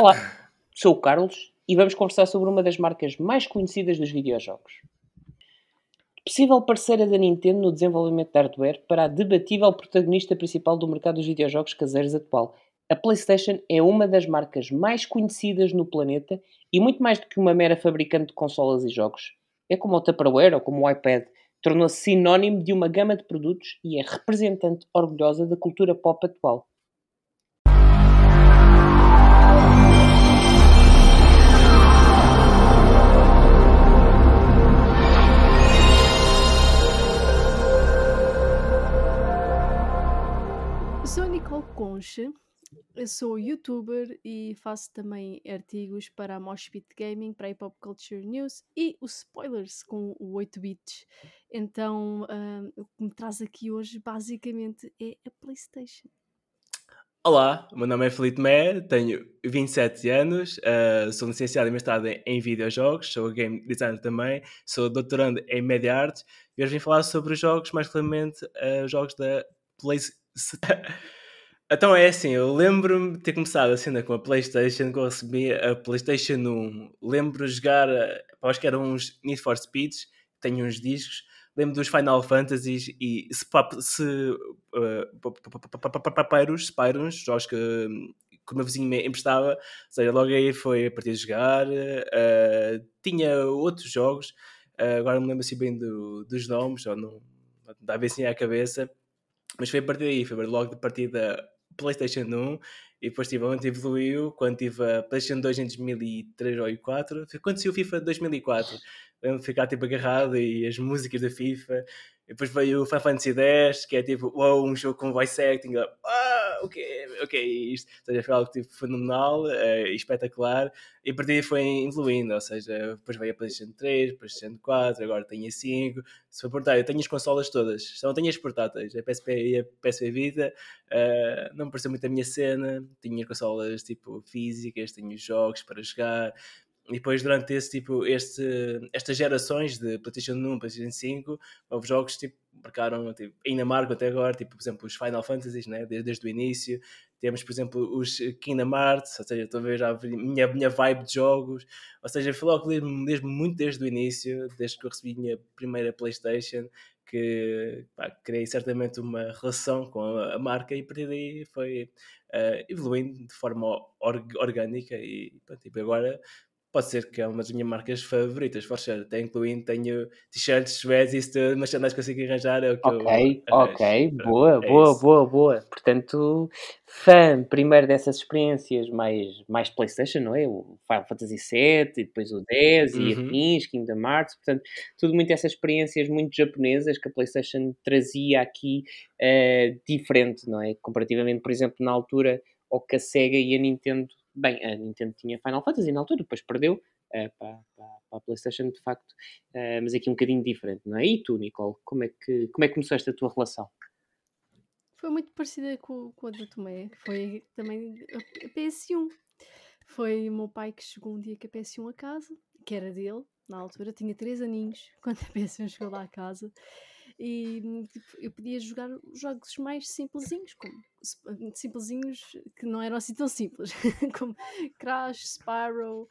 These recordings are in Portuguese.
Olá, sou o Carlos e vamos conversar sobre uma das marcas mais conhecidas dos videojogos. Possível parceira da Nintendo no desenvolvimento de hardware para a debatível protagonista principal do mercado dos videojogos caseiros atual. A PlayStation é uma das marcas mais conhecidas no planeta e muito mais do que uma mera fabricante de consolas e jogos. É como o Tupperware ou como o iPad, tornou-se sinónimo de uma gama de produtos e é representante orgulhosa da cultura pop atual. Concha, eu sou youtuber e faço também artigos para a Moshpit Gaming, para a Hip Hop Culture News e os spoilers com o 8 bits. Então, ah, o que me traz aqui hoje basicamente é a PlayStation. Olá, o meu nome é Felipe Mé, tenho 27 anos, uh, sou licenciado e mestrado em videojogos, sou game designer também, sou doutorando em Media Arts e hoje vim falar sobre os jogos, mais claramente uh, jogos da PlayStation. então é assim, eu lembro-me de ter começado a cena com a PlayStation quando eu recebi a PlayStation 1. Lembro de jogar, uh, acho que eram uns Need for Speeds, tenho uns discos, lembro dos Final Fantasies e Spyros, jogos que, que o meu vizinho me emprestava, ou seja, logo aí foi a partir de jogar. Uh, tinha outros jogos, uh, agora não me lembro assim bem do, dos nomes, ou não, dá bem assim à cabeça, mas foi a partir daí, foi logo a partir da PlayStation 1 e depois tive onde evoluiu, quando tive a PlayStation 2 em 2003 ou 2004, quando saiu o FIFA 2004 lembro de ficar tipo agarrado e as músicas da FIFA. E depois veio o Final Fantasy X, que é tipo, wow, um jogo com voice acting. Ah, o que o que é isto? Ou seja, foi algo tipo, fenomenal uh, espetacular. E a partir daí foi evoluindo, ou seja, depois veio a PlayStation 3, PlayStation 4, agora tenho a 5. Se for portar, eu tenho as consolas todas, só não tenho as portáteis, a PSP e a PSP Vita. Uh, não me pareceu muito a minha cena. Tinha consolas tipo físicas, tenho jogos para jogar, e depois, durante esse tipo, este, estas gerações de PlayStation 1, PlayStation 5, houve jogos tipo, marcaram, tipo, ainda marcam até agora, tipo, por exemplo, os Final Fantasies, né? desde, desde o início. Temos, por exemplo, os Kingdom Hearts, ou seja, estou a já a minha, minha vibe de jogos. Ou seja, logo desde, desde, muito desde o início, desde que eu recebi a minha primeira PlayStation, que pá, criei certamente uma relação com a, marca e a partir daí foi uh, evoluindo de forma or, orgânica e tipo, agora pode ser que é uma das minhas marcas favoritas, for sure. Até incluindo, tenho t-shirts, sweats e tudo, mas se consigo arranjar é o que Ok, eu ok, boa, é boa, isso. boa, boa. Portanto, fã primeiro dessas experiências mais, mais Playstation, não é? O Final Fantasy VII, e depois o 10 uhum. e afins, Kingdom Hearts, portanto, tudo muito essas experiências muito japonesas que a Playstation trazia aqui uh, diferente, não é? Comparativamente, por exemplo, na altura, ou que a Sega e a Nintendo Bem, a Nintendo tinha Final Fantasy na altura, depois perdeu uh, para, para, para, a PlayStation, de facto, uh, mas aqui um bocadinho diferente, não é? E tu, Nicole, como é que, como é que começaste a tua relação? Foi muito parecida com, com a da Tomé, foi também a PS1. Foi o meu pai que chegou um dia com a PS1 a casa, que era dele, na altura, tinha 3 aninhos, quando a PS1 chegou lá a casa, e tipo, eu podia jogar jogos mais simplesinhos, como simplesinhos que não eram assim tão simples, como Crash, Spyro.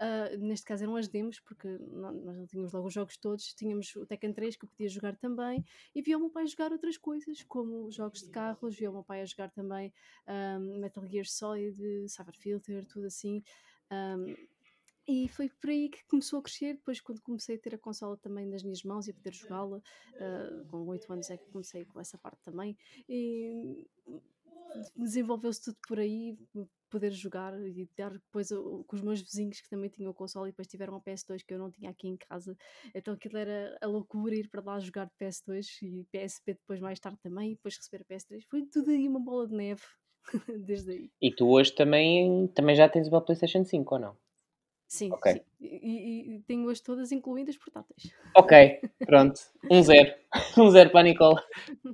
Uh, neste caso eram as demos, porque nós não tínhamos logo os jogos todos, tínhamos o Tekken 3 que eu podia jogar também, e via o meu pai jogar outras coisas, como jogos de carros, via o meu pai a jogar também um, Metal Gear Solid, Cyber Filter, tudo assim. Um, e foi por aí que começou a crescer. Depois, quando comecei a ter a consola também nas minhas mãos e a poder jogá-la, uh, com 8 anos é que comecei com essa parte também. E desenvolveu-se tudo por aí, poder jogar e dar depois com os meus vizinhos que também tinham a consola e depois tiveram a PS2 que eu não tinha aqui em casa. Então aquilo era a loucura ir para lá jogar de PS2 e PSP depois mais tarde também, e depois receber a PS3. Foi tudo aí uma bola de neve desde aí. E tu hoje também, também já tens uma PlayStation 5 ou não? Sim, okay. sim. E, e, tenho-as todas incluindo portáteis. Ok, pronto. Um zero. Um zero para a Nicole.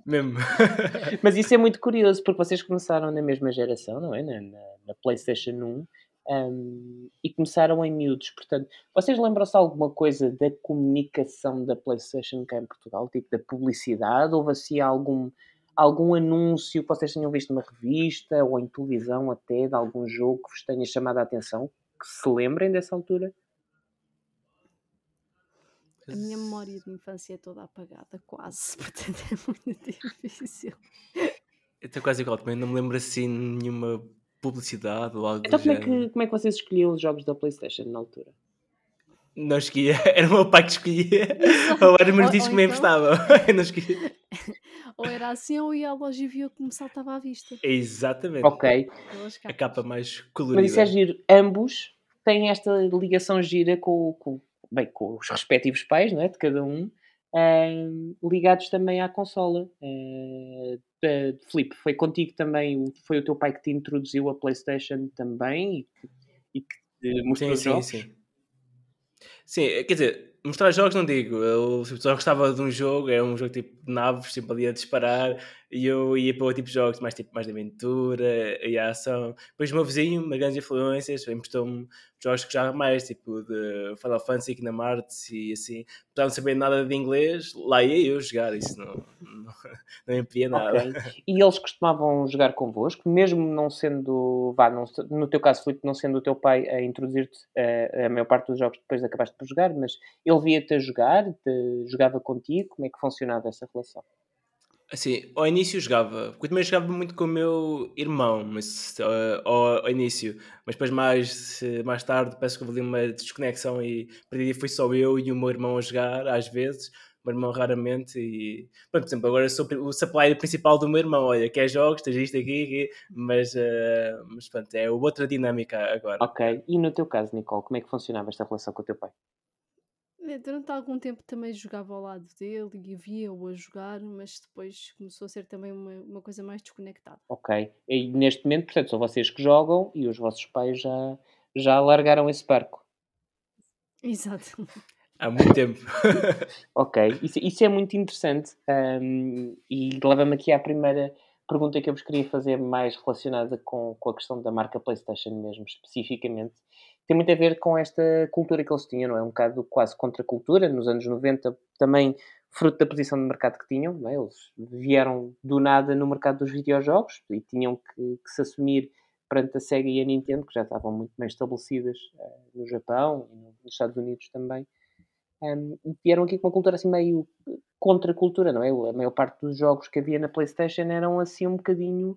Mesmo. Mas isso é muito curioso, porque vocês começaram na mesma geração, não é? Na, na, na PlayStation 1. Um, e começaram em miúdos. Portanto, vocês lembram-se alguma coisa da comunicação da PlayStation cá em Portugal? Tipo da publicidade? Houve assim algum, algum anúncio que vocês tenham visto numa revista ou em televisão até de algum jogo que vos tenha chamado a atenção? Que se lembrem dessa altura? A minha memória de infância é toda apagada, quase, portanto é muito difícil. Eu estou quase igual, também não me lembro assim nenhuma publicidade ou algo Então do como é, que, como é que vocês escolhiam os jogos da Playstation na altura? Não escolhia, era o meu pai que escolhia, Exato. ou era os meus Ou- discos que me então- emprestavam. Eu não escolhia. Ou era assim, ou ia à loja e via como saltava à vista. Exatamente. Ok, A capa mais mas colorida. isso é giro. Ambos têm esta ligação gira com, com, bem, com os respectivos pais, não é? De cada um. ehm, ligados também à consola. Eh, eh, Filipe, foi contigo também, foi o teu pai que te introduziu a Playstation também e que, e que te mostrou Sim, os sim, jogos? sim. Sim, quer dizer, mostrar jogos não digo. Eu só gostava de um jogo, era um jogo tipo de naves, sempre ali a disparar, e eu ia para outro tipo de jogos, mais tipo mais de aventura e a ação. Depois o meu vizinho, uma grandes influências, emprestou-me jogos que já mais, tipo de Final Fantasy, Kingdom Hearts e assim. Apesar de não saber nada de inglês, lá ia eu jogar, isso não, não, não impedia nada. Ok. E eles costumavam jogar convosco, mesmo não sendo, vá, não, no teu caso, Filipe, não sendo o teu pai a introduzir-te eh, a maior parte dos jogos que depois acabaste por jogar, mas ele via-te a jogar, te, jogava contigo, como é que funcionava essa relação? Assim, ao início jogava, porque eu também jogava muito com o meu irmão, mas, eh, ao, ao início, mas depois mais, mais tarde parece que houve ali uma desconexão e daí fui só eu e o meu irmão a jogar, às vezes, o meu irmão raramente e, pronto, por exemplo, agora sou o supplier principal do meu irmão, olha, quer jogos, tens isto aqui, aqui mas, eh, mas pronto, é outra dinâmica agora. Ok. E no teu caso, Nicole, como é que funcionava esta relação com o teu pai? É, Durante algum tempo também jogava ao lado dele e via-o a jogar, mas depois começou a ser também uma, uma coisa mais desconectada. Ok. E neste momento, portanto, são vocês que jogam e os vossos pais já, já largaram esse barco. Exato. Há muito tempo. Ok, isso, isso é muito interessante hum, e leva-me aqui à primeira pergunta que eu vos queria fazer, mais relacionada com, com a questão da marca PlayStation mesmo, especificamente. Tem muito a ver com esta cultura que eles tinham, não é? Um bocado quase contra cultura, nos anos 90, também fruto da posição de mercado que tinham, é? Eles vieram do nada no mercado dos videojogos e tinham que, que se assumir perante a Sega e a Nintendo, que já estavam muito bem estabelecidas eh, no Japão e nos Estados Unidos também. Um, vieram aqui com uma cultura assim meio contra cultura, não é? A maior parte dos jogos que havia na PlayStation eram assim um bocadinho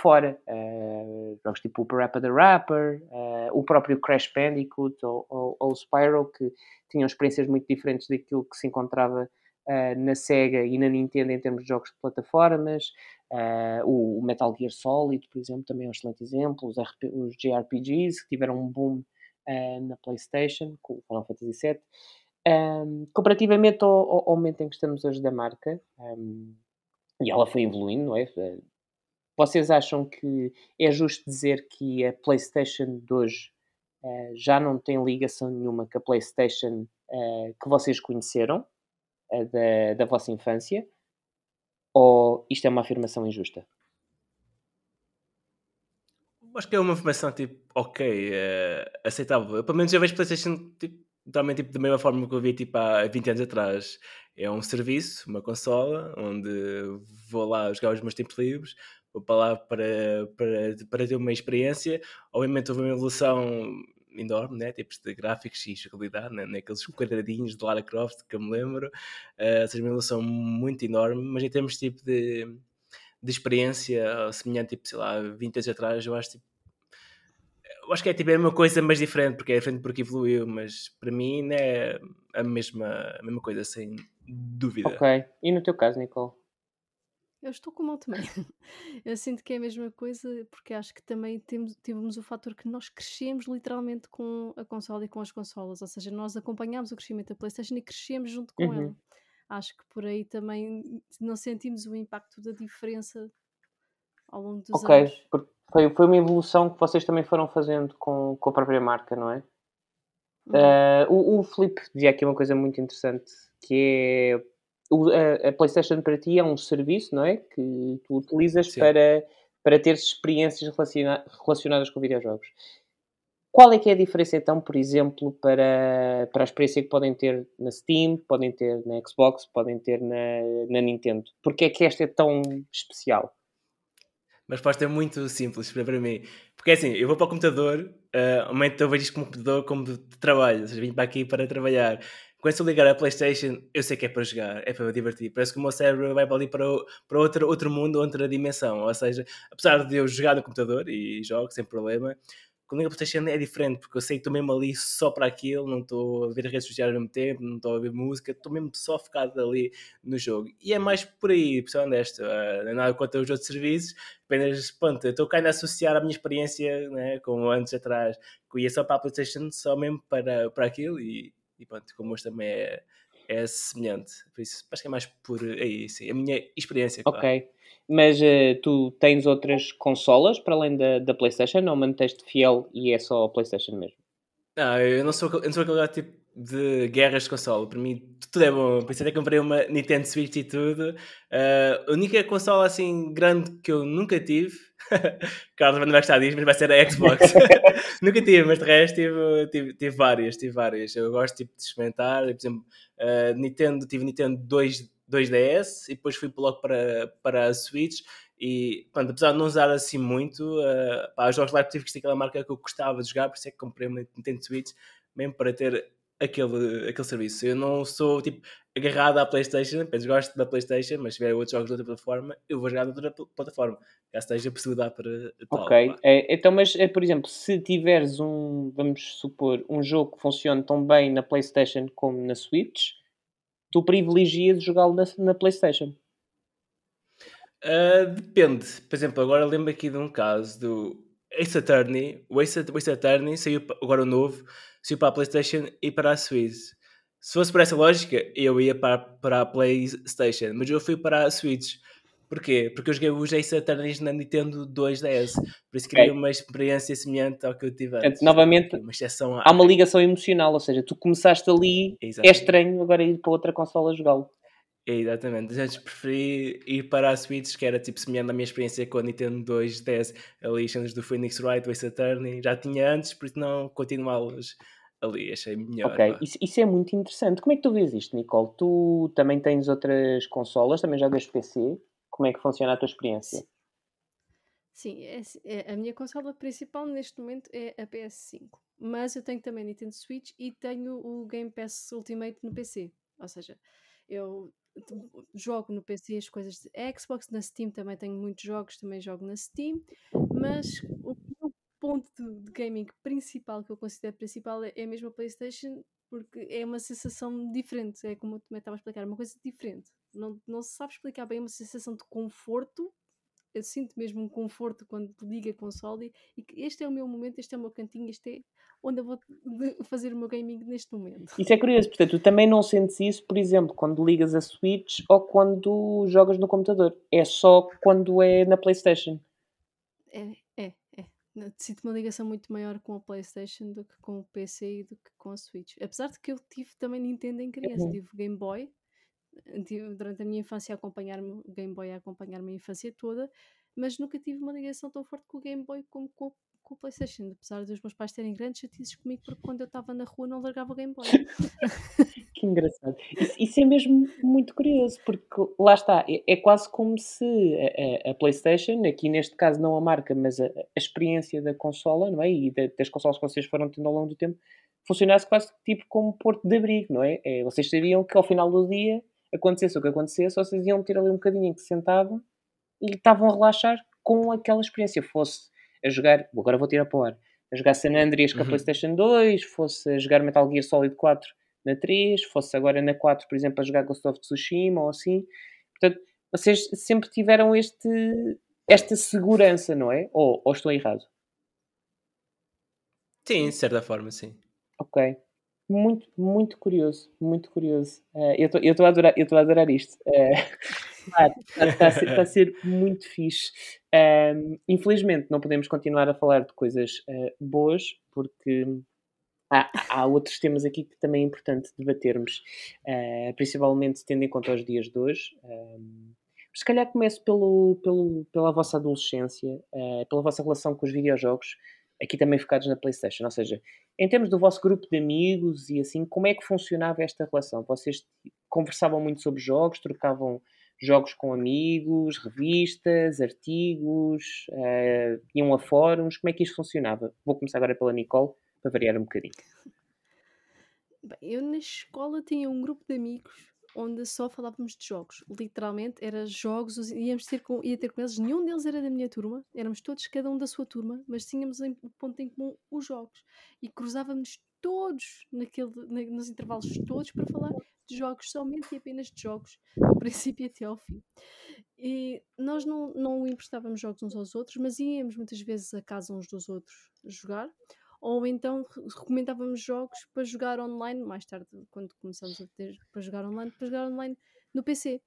fora. Uh, jogos tipo o Parappa the Rapper, uh, o próprio Crash Bandicoot ou, ou, ou Spyro, que tinham experiências muito diferentes daquilo que se encontrava uh, na Sega e na Nintendo em termos de jogos de plataformas. o Metal Gear Solid, por exemplo, também é um excelente exemplo. Os, RP, os JRPGs, que tiveram um boom na PlayStation, com o Final Fantasy VII. Um, comparativamente ao, ao, ao, momento em que estamos hoje da marca, um, e ela foi evoluindo, não é? Vocês acham que é justo dizer que a PlayStation de hoje uh, já não tem ligação nenhuma com a PlayStation uh, que vocês conheceram, uh, da, da vossa infância? Ou isto é uma afirmação injusta? Acho que é uma afirmação tipo, ok, aceitável. Eu, pelo menos eu vejo PlayStation tipo, totalmente tipo, da mesma forma que eu vi tipo, há 20 anos atrás. É um serviço, uma consola, onde vou lá jogar os meus tempos livres, vou para lá para, para, para ter uma experiência. Obviamente houve uma evolução enorme, né? tipos de gráficos e jogabilidade, né? naqueles quadradinhos de Lara Croft que eu me lembro. Uh, seja, uma evolução muito enorme, mas em termos tipo, de, de experiência semelhante, tipo, sei lá, 20 anos atrás, eu acho tipo, eu acho que é tipo é uma coisa mais diferente, porque é diferente porque evoluiu, mas para mim é a mesma, a mesma coisa, sem dúvida. Ok. E no teu caso, Nicole? Eu estou como eu também. Eu sinto que é a mesma coisa, porque acho que também temos, tivemos o fator que nós crescemos literalmente com a consola e com as consolas, ou seja, nós acompanhámos o crescimento da PlayStation e crescemos junto com Uhum. ela. Acho que por aí também não sentimos o impacto da diferença ao longo dos Ok, anos. porque foi, foi uma evolução que vocês também foram fazendo com, com a própria marca, não é? Uhum. Uh, o, o Filipe dizia aqui uma coisa muito interessante, que é o- a, a PlayStation para ti é um serviço, não é? Que tu utilizas Sim. para, para ter experiências relaciona- relacionadas com videojogos. qual é que é a diferença então, por exemplo, para, para a experiência que podem ter na Steam, podem ter na Xbox, podem ter na, na Nintendo? Porque é que esta é tão especial? Uma resposta muito simples para, mim. Porque é assim, eu vou para o computador, uh, momento eu vejo isto como computador como de trabalho, ou seja, vim para aqui para trabalhar. Quando eu ligar a Playstation, eu sei que é para jogar, é para me divertir. Parece que o meu cérebro vai para ali para, para outro, outro mundo, outra dimensão. Ou seja, apesar de eu jogar no computador e jogo sem problema, Comigo a PlayStation é diferente, porque eu sei que estou mesmo ali só para aquilo, não estou a ver redes sociais ao mesmo tempo, não estou a ver música, estou mesmo só focado ali no jogo. E é mais por aí, ser honesto, uh, é nada quanto aos outros serviços, apenas, pronto, estou a associar a minha experiência, né, como antes atrás, que ia só para a PlayStation, só mesmo para, para aquilo, e, e pronto, como hoje também é, é semelhante. Por isso, acho que é mais por aí, sim, a minha experiência. Claro. Ok. Mas uh, tu tens outras consolas para além da, da PlayStation ou manteste fiel e é só a PlayStation mesmo? Não, eu não sou, eu não sou aquele tipo de guerras de console. Para mim, tudo é bom. Isso até comprei uma Nintendo Switch e tudo. Uh, a única consola assim grande que eu nunca tive, Carlos não vai gostar disso, mas vai ser a Xbox. nunca tive, mas de resto tive, tive, tive, várias, tive várias. Eu gosto tipo, de experimentar. Por exemplo, uh, Nintendo, tive Nintendo 2 2DS e depois fui logo para, para a Switch e pronto, apesar de não usar assim muito, uh, pá, os jogos lá tive que ter aquela marca que eu gostava de jogar, por isso é que comprei uma Nintendo Switch mesmo para ter aquele, aquele serviço. Eu não sou tipo agarrado à Playstation, apenas gosto da Playstation, mas se tiver outros jogos de outra plataforma, eu vou jogar de outra plataforma. Já esteja a possibilidade para tal. Ok, é, então, mas é, por exemplo, se tiveres um, vamos supor, um jogo que funcione tão bem na Playstation como na Switch, tu privilegias jogá-lo na, na PlayStation? Uh, depende. Por exemplo, agora lembro aqui de um caso do Ace Attorney. O Ace, Ace Attorney saiu agora o novo, saiu para a PlayStation e para a Switch. Se fosse por essa lógica, eu ia para, para a PlayStation, mas eu fui para a Switch. Porquê? Porque eu joguei os Ace Attorneys na Nintendo 2DS. Por isso queria okay. uma experiência semelhante ao que eu tive antes. novamente, uma exceção há uma ligação emocional, ou seja, tu começaste ali, é Exatamente. é estranho agora ir para outra consola jogá-lo. É, exatamente. Antes preferi ir para a Switch, que era tipo semelhante à minha experiência com a Nintendo 2DS, ali cenas do Phoenix Wright, do Ace Attorney. Já tinha antes, por isso não continuá-los ali, achei melhor. Ok, isso, isso, é muito interessante. Como é que tu vês isto, Nicole? Tu também tens outras consolas, também jogas PC? Como é que funciona a tua experiência? Sim, é, é, a minha consola principal neste momento é a PS5. Mas eu tenho também Nintendo Switch e tenho o Game Pass Ultimate no PC. Ou seja, eu jogo no PC as coisas de Xbox, na Steam também tenho muitos jogos, também jogo na Steam, mas o meu ponto de, gaming principal, que eu considero principal, é, é mesmo a PlayStation, porque é uma sensação diferente, é como eu também estava a explicar, uma coisa diferente não, não se sabe explicar bem uma sensação de conforto. Eu sinto mesmo um conforto quando liga a console e que este é o meu momento, este é o meu cantinho, este é onde eu vou fazer o meu gaming neste momento. Isso é curioso, portanto, tu também não sentes isso, por exemplo, quando ligas a Switch ou quando jogas no computador. É só quando é na PlayStation. É, é, é. Sinto uma ligação muito maior com a PlayStation do que com o PC e do que com a Switch. Apesar de que eu tive também Nintendo em criança, uhum. tive Game Boy durante a minha infância a acompanhar-me, o Game Boy a acompanhar-me a infância toda, mas nunca tive uma ligação tão forte com o Game Boy como com, com o PlayStation, apesar dos meus pais terem grandes chatices comigo porque quando eu estava na rua não largava o Game Boy. que engraçado. Isso, isso, é mesmo muito curioso, porque lá está, é, é quase como se a, a, PlayStation, aqui neste caso não a marca, mas a, a experiência da consola, não é? E da, das consolas que vocês foram tendo ao longo do tempo, funcionasse quase tipo como porto de abrigo, não é? é vocês sabiam que ao final do dia acontecesse o que acontecesse, vocês iam ter ali um bocadinho em que se sentavam e estavam a relaxar com aquela experiência. Fosse a jogar, agora vou tirar para o ar, a jogar San Andreas com a uhum. PlayStation 2, fosse a jogar Metal Gear Solid 4 na 3, fosse agora na 4, por exemplo, a jogar Ghost of Tsushima ou assim. Portanto, vocês sempre tiveram este, esta segurança, não é? Ou, ou estou errado? Sim, de certa forma, sim. Ok muito, muito curioso, muito curioso. Uh, eu estou a adorar, eu estou a adorar isto. Está uh, tá, tá a ser muito fixe. Uh, infelizmente não podemos continuar a falar de coisas eh, boas porque há, há, outros temas aqui que também é importante debatermos, eh, principalmente tendo em conta os dias de hoje. se calhar começo pelo, pelo, pela vossa adolescência, pela vossa relação com os videojogos. Aqui também focados na PlayStation. Ou seja, em termos do vosso grupo de amigos e assim, como é que funcionava esta relação? Vocês conversavam muito sobre jogos, trocavam jogos com amigos, revistas, artigos, uh, iam a fóruns, como é que isto funcionava? Vou começar agora pela Nicole, para variar um bocadinho. Bem, eu na escola tinha um grupo de amigos onde só falávamos de jogos. Literalmente, era jogos, íamos ter com, ia ter com eles, nenhum deles era da minha turma, éramos todos, cada um da sua turma, mas tínhamos em ponto em comum os jogos. E cruzávamos todos naquele, na, nos intervalos todos para falar de jogos, somente e apenas de jogos, do princípio até ao fim. E nós não, não emprestávamos jogos uns aos outros, mas íamos muitas vezes a casa uns dos outros jogar ou então recomendávamos jogos para jogar online, mais tarde, quando começamos a ter para jogar online, para jogar online no PC.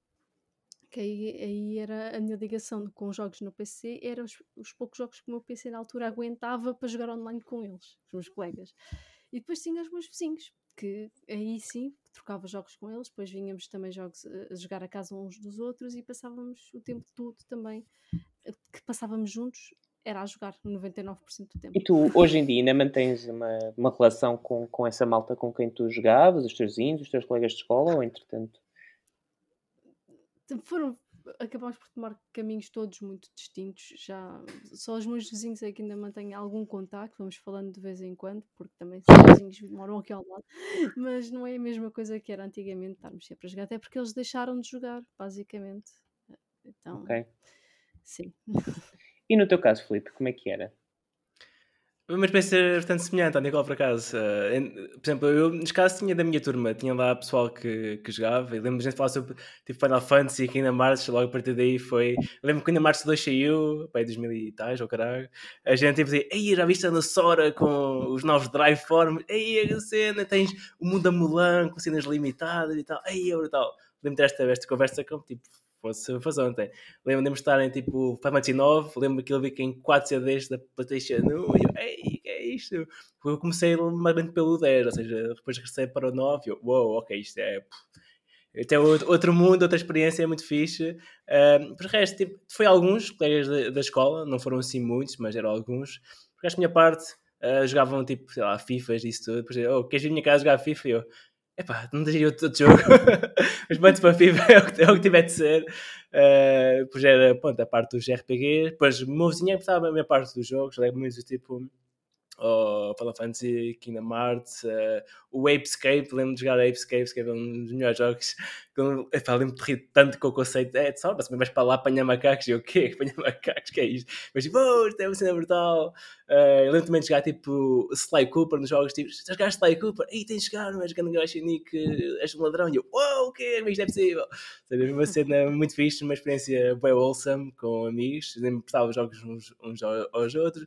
Que aí, aí era a minha ligação com os jogos no PC, eram os, os, poucos jogos que o meu PC na altura aguentava para jogar online com eles, os meus colegas. E depois tinha os meus vizinhos, que aí sim trocava jogos com eles, depois vinhamos também jogos a jogar a casa uns dos outros e passávamos o tempo todo também que passávamos juntos era a jogar 99% do tempo. E tu, hoje em dia, ainda mantens uma, uma relação com, com essa malta com quem tu jogavas, os teus vizinhos, os teus colegas de escola, ou entretanto? Foram, acabámos por tomar caminhos todos muito distintos. Já só os meus vizinhos é que ainda mantêm algum contacto, vamos falando de vez em quando, porque também os vizinhos moram aqui ao lado, mas não é a mesma coisa que era antigamente estarmos sempre a jogar, até porque eles deixaram de jogar, basicamente. Então, okay. sim. E no teu caso, Felipe, como é que era? Uma experiência bastante semelhante à Nicole, por acaso. Uh, por exemplo, eu, neste caso, tinha da minha turma, tinha lá pessoal que, que jogava, e lembro-me de gente falar sobre tipo, Final Fantasy e Kingdom Hearts, logo a partir daí foi. Lembro que Kingdom Hearts 2 saiu, pai, 2000 e tais, ou caralho. A gente tipo dizia, ei, já viste a Sora com os novos Drive Forms? Ei, a cena, tens o mundo da Mulan com cenas limitadas e tal, ei, é brutal. Lembro-me desta, desta conversa como tipo fosse, fosse ontem. Lembro-me de estar em tipo Final Fantasy 9, lembro-me que ele vi que em 4 CDs da PlayStation 1 e eu, ei, que é isto? Eu comecei mais pelo 10, ou seja, depois regressei para o 9 e eu, uou, wow, ok, isto é. Até outro mundo, outra experiência, é muito fixe. Um, por resto, tipo, foi alguns colegas da, da, escola, não foram assim muitos, mas eram alguns. Por resto, minha parte, uh, jogavam tipo, sei lá, FIFAs e isso tudo. Depois, oh, queres vir à minha casa jogar FIFA? E eu, Epá, não diria outro, jogo, mas Bands para FIFA é o, que, é o que tiver de ser. Uh, pois era, pronto, a parte dos RPGs. Depois, é que estava a minha parte dos jogos, lembro muito tipo o Final Fantasy, Kingdom Hearts, uh, o Apescape, lembro de jogar Apescape, que é um dos melhores jogos. Epá, lembro de rir tanto com o conceito, é só, mas vais para lá apanhar macacos, e eu, o quê? Apanhar macacos, que é isto? Mas tipo, oh, isto é uma cena brutal. Uh, eu lembro também de jogar tipo Sly Cooper nos jogos, tipo, já jogaste Sly Cooper? Ei, tens de jogar, não és grande gajo Nick, és um ladrão. E eu, uau, o quê? Mas isto é possível. Seja, uma cena muito fixe, uma experiência bem wholesome com amigos, sempre prestava jogos uns, uns aos outros.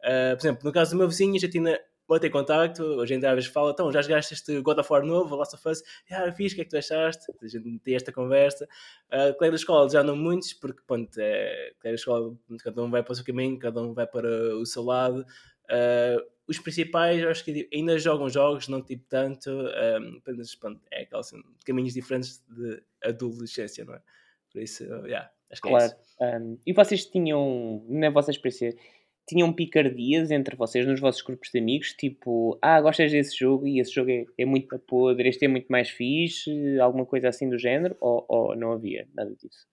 Uh, por exemplo, no caso do meu vizinho, já tinha botei contacto, hoje em dia às vezes fala, então já jogaste este God of War novo, Last of Us, ah, fiz, o que é que tu achaste? A gente tem esta conversa. Uh, colega da escola já não muitos, porque pronto, é, colega da escola, cada um vai para o seu caminho, cada um vai para o seu lado. Uh, os principais, acho que ainda jogam jogos, não tipo tanto, um, apenas, pronto, é aqueles assim, caminhos diferentes de adolescência, não é? Por isso, yeah, acho que claro. é isso. Um, e vocês tinham, na vossa experiência, tinham picardias entre vocês, nos vossos grupos de amigos, tipo, ah, gostas desse jogo e esse jogo é, é muito podre, este é muito mais fixe, alguma coisa assim do género, ou, ou não havia nada disso?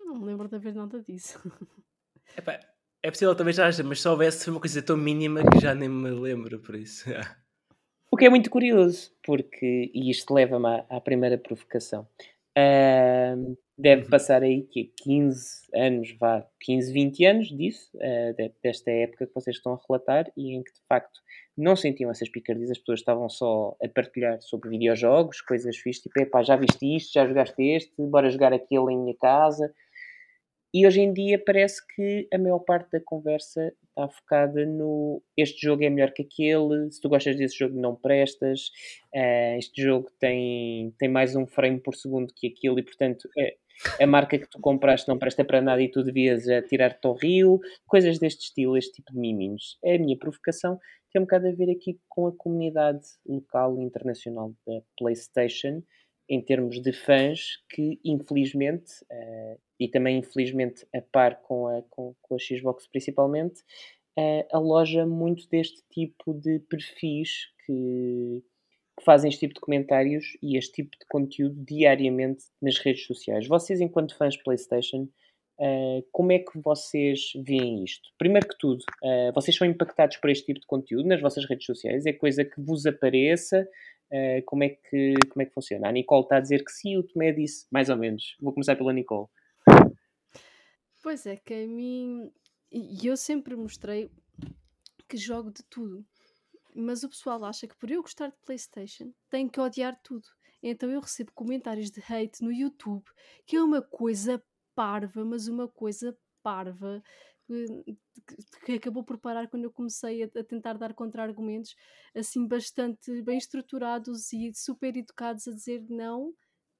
Não me lembro de haver nada disso. Epá, é possível talvez haja, mas se houvesse uma coisa tão mínima que já nem me lembro, por isso. o que é muito curioso, porque, e isto leva-me à, à primeira provocação. Uh, deve uhum. passar aí que 15 anos, vá, 15, 20 anos disso, uh, desta época que vocês estão a relatar e em que de facto não sentiam essas picardias, as pessoas estavam só a partilhar sobre videojogos, coisas fixas, tipo, epá, já viste isto, já jogaste este, bora jogar aquele em minha casa. E hoje em dia parece que a maior parte da conversa está focada no este jogo é melhor que aquele, se tu gostas desse jogo não prestas, uh, este jogo tem, tem mais um frame por segundo que aquilo e portanto é, a marca que tu compraste não presta para nada e tu devias uh, tirar-te ao rio, coisas deste estilo, este tipo de miminhos. É a minha provocação, tem um bocado a ver aqui com a comunidade local e internacional da PlayStation, em termos de fãs que infelizmente uh, e também infelizmente a par com a, com, com a Xbox principalmente uh, aloja muito deste tipo de perfis que, que, fazem este tipo de comentários e este tipo de conteúdo diariamente nas redes sociais. Vocês, enquanto fãs PlayStation, uh, como é que vocês veem isto? Primeiro que tudo, vocês são impactados por este tipo de conteúdo nas vossas redes sociais? É coisa que vos apareça? Uh, como, é que, como é que funciona? A Nicole está a dizer que sim, o Tomé disse mais ou menos. Vou começar pela Nicole. Pois é, que a mim. E eu sempre mostrei que jogo de tudo. Mas o pessoal acha que por eu gostar de PlayStation tenho que odiar tudo. Então eu recebo comentários de hate no YouTube, que é uma coisa parva, mas uma coisa parva que acabou por parar quando eu comecei a, a tentar dar contra-argumentos assim bastante bem estruturados e super educados a dizer não,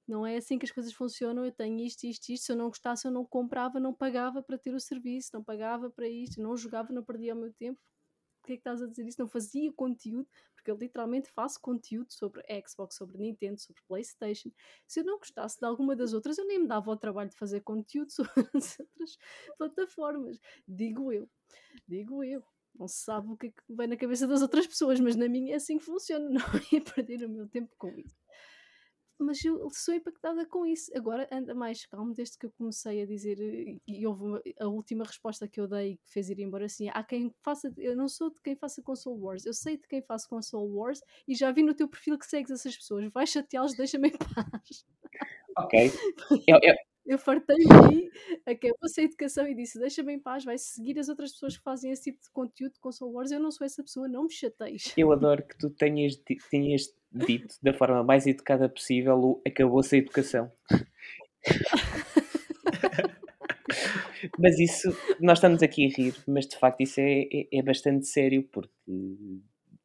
não é assim que as coisas funcionam, eu tenho isto, isto, isto, se eu não gostasse eu não comprava, não pagava para ter o serviço, não pagava para isto, não jogava, não perdia o meu tempo, que é que estás a dizer isso? Não fazia conteúdo, porque eu literalmente faço conteúdo sobre Xbox, sobre Nintendo, sobre PlayStation. Se eu não gostasse de alguma das outras, eu nem me dava o trabalho de fazer conteúdo sobre as outras plataformas. Digo eu. Digo eu. Não se sabe o que é que vem na cabeça das outras pessoas, mas na minha é assim que funciona. Não ia perder o meu tempo com isso mas eu sou impactada com isso. Agora anda mais calmo desde que eu comecei a dizer, eh, e houve uma, a última resposta que eu dei que fez ir embora assim: há quem faça, eu não sou de quem faça console wars, eu sei de quem faço console wars e já vi no teu perfil que segues essas pessoas, vai chateá-los, deixa-me em paz. Ok. Eu, eu, eu fartei-me aí, acabou essa educação e disse: deixa-me em paz, vai seguir as outras pessoas que fazem esse tipo de conteúdo de console wars. Eu não sou essa pessoa, não me chateis. Eu adoro que tu tenhas, tenhas dito da forma mais educada possível o acabou-se a educação. mas isso, nós estamos aqui a rir, mas de facto isso é, é, é bastante sério porque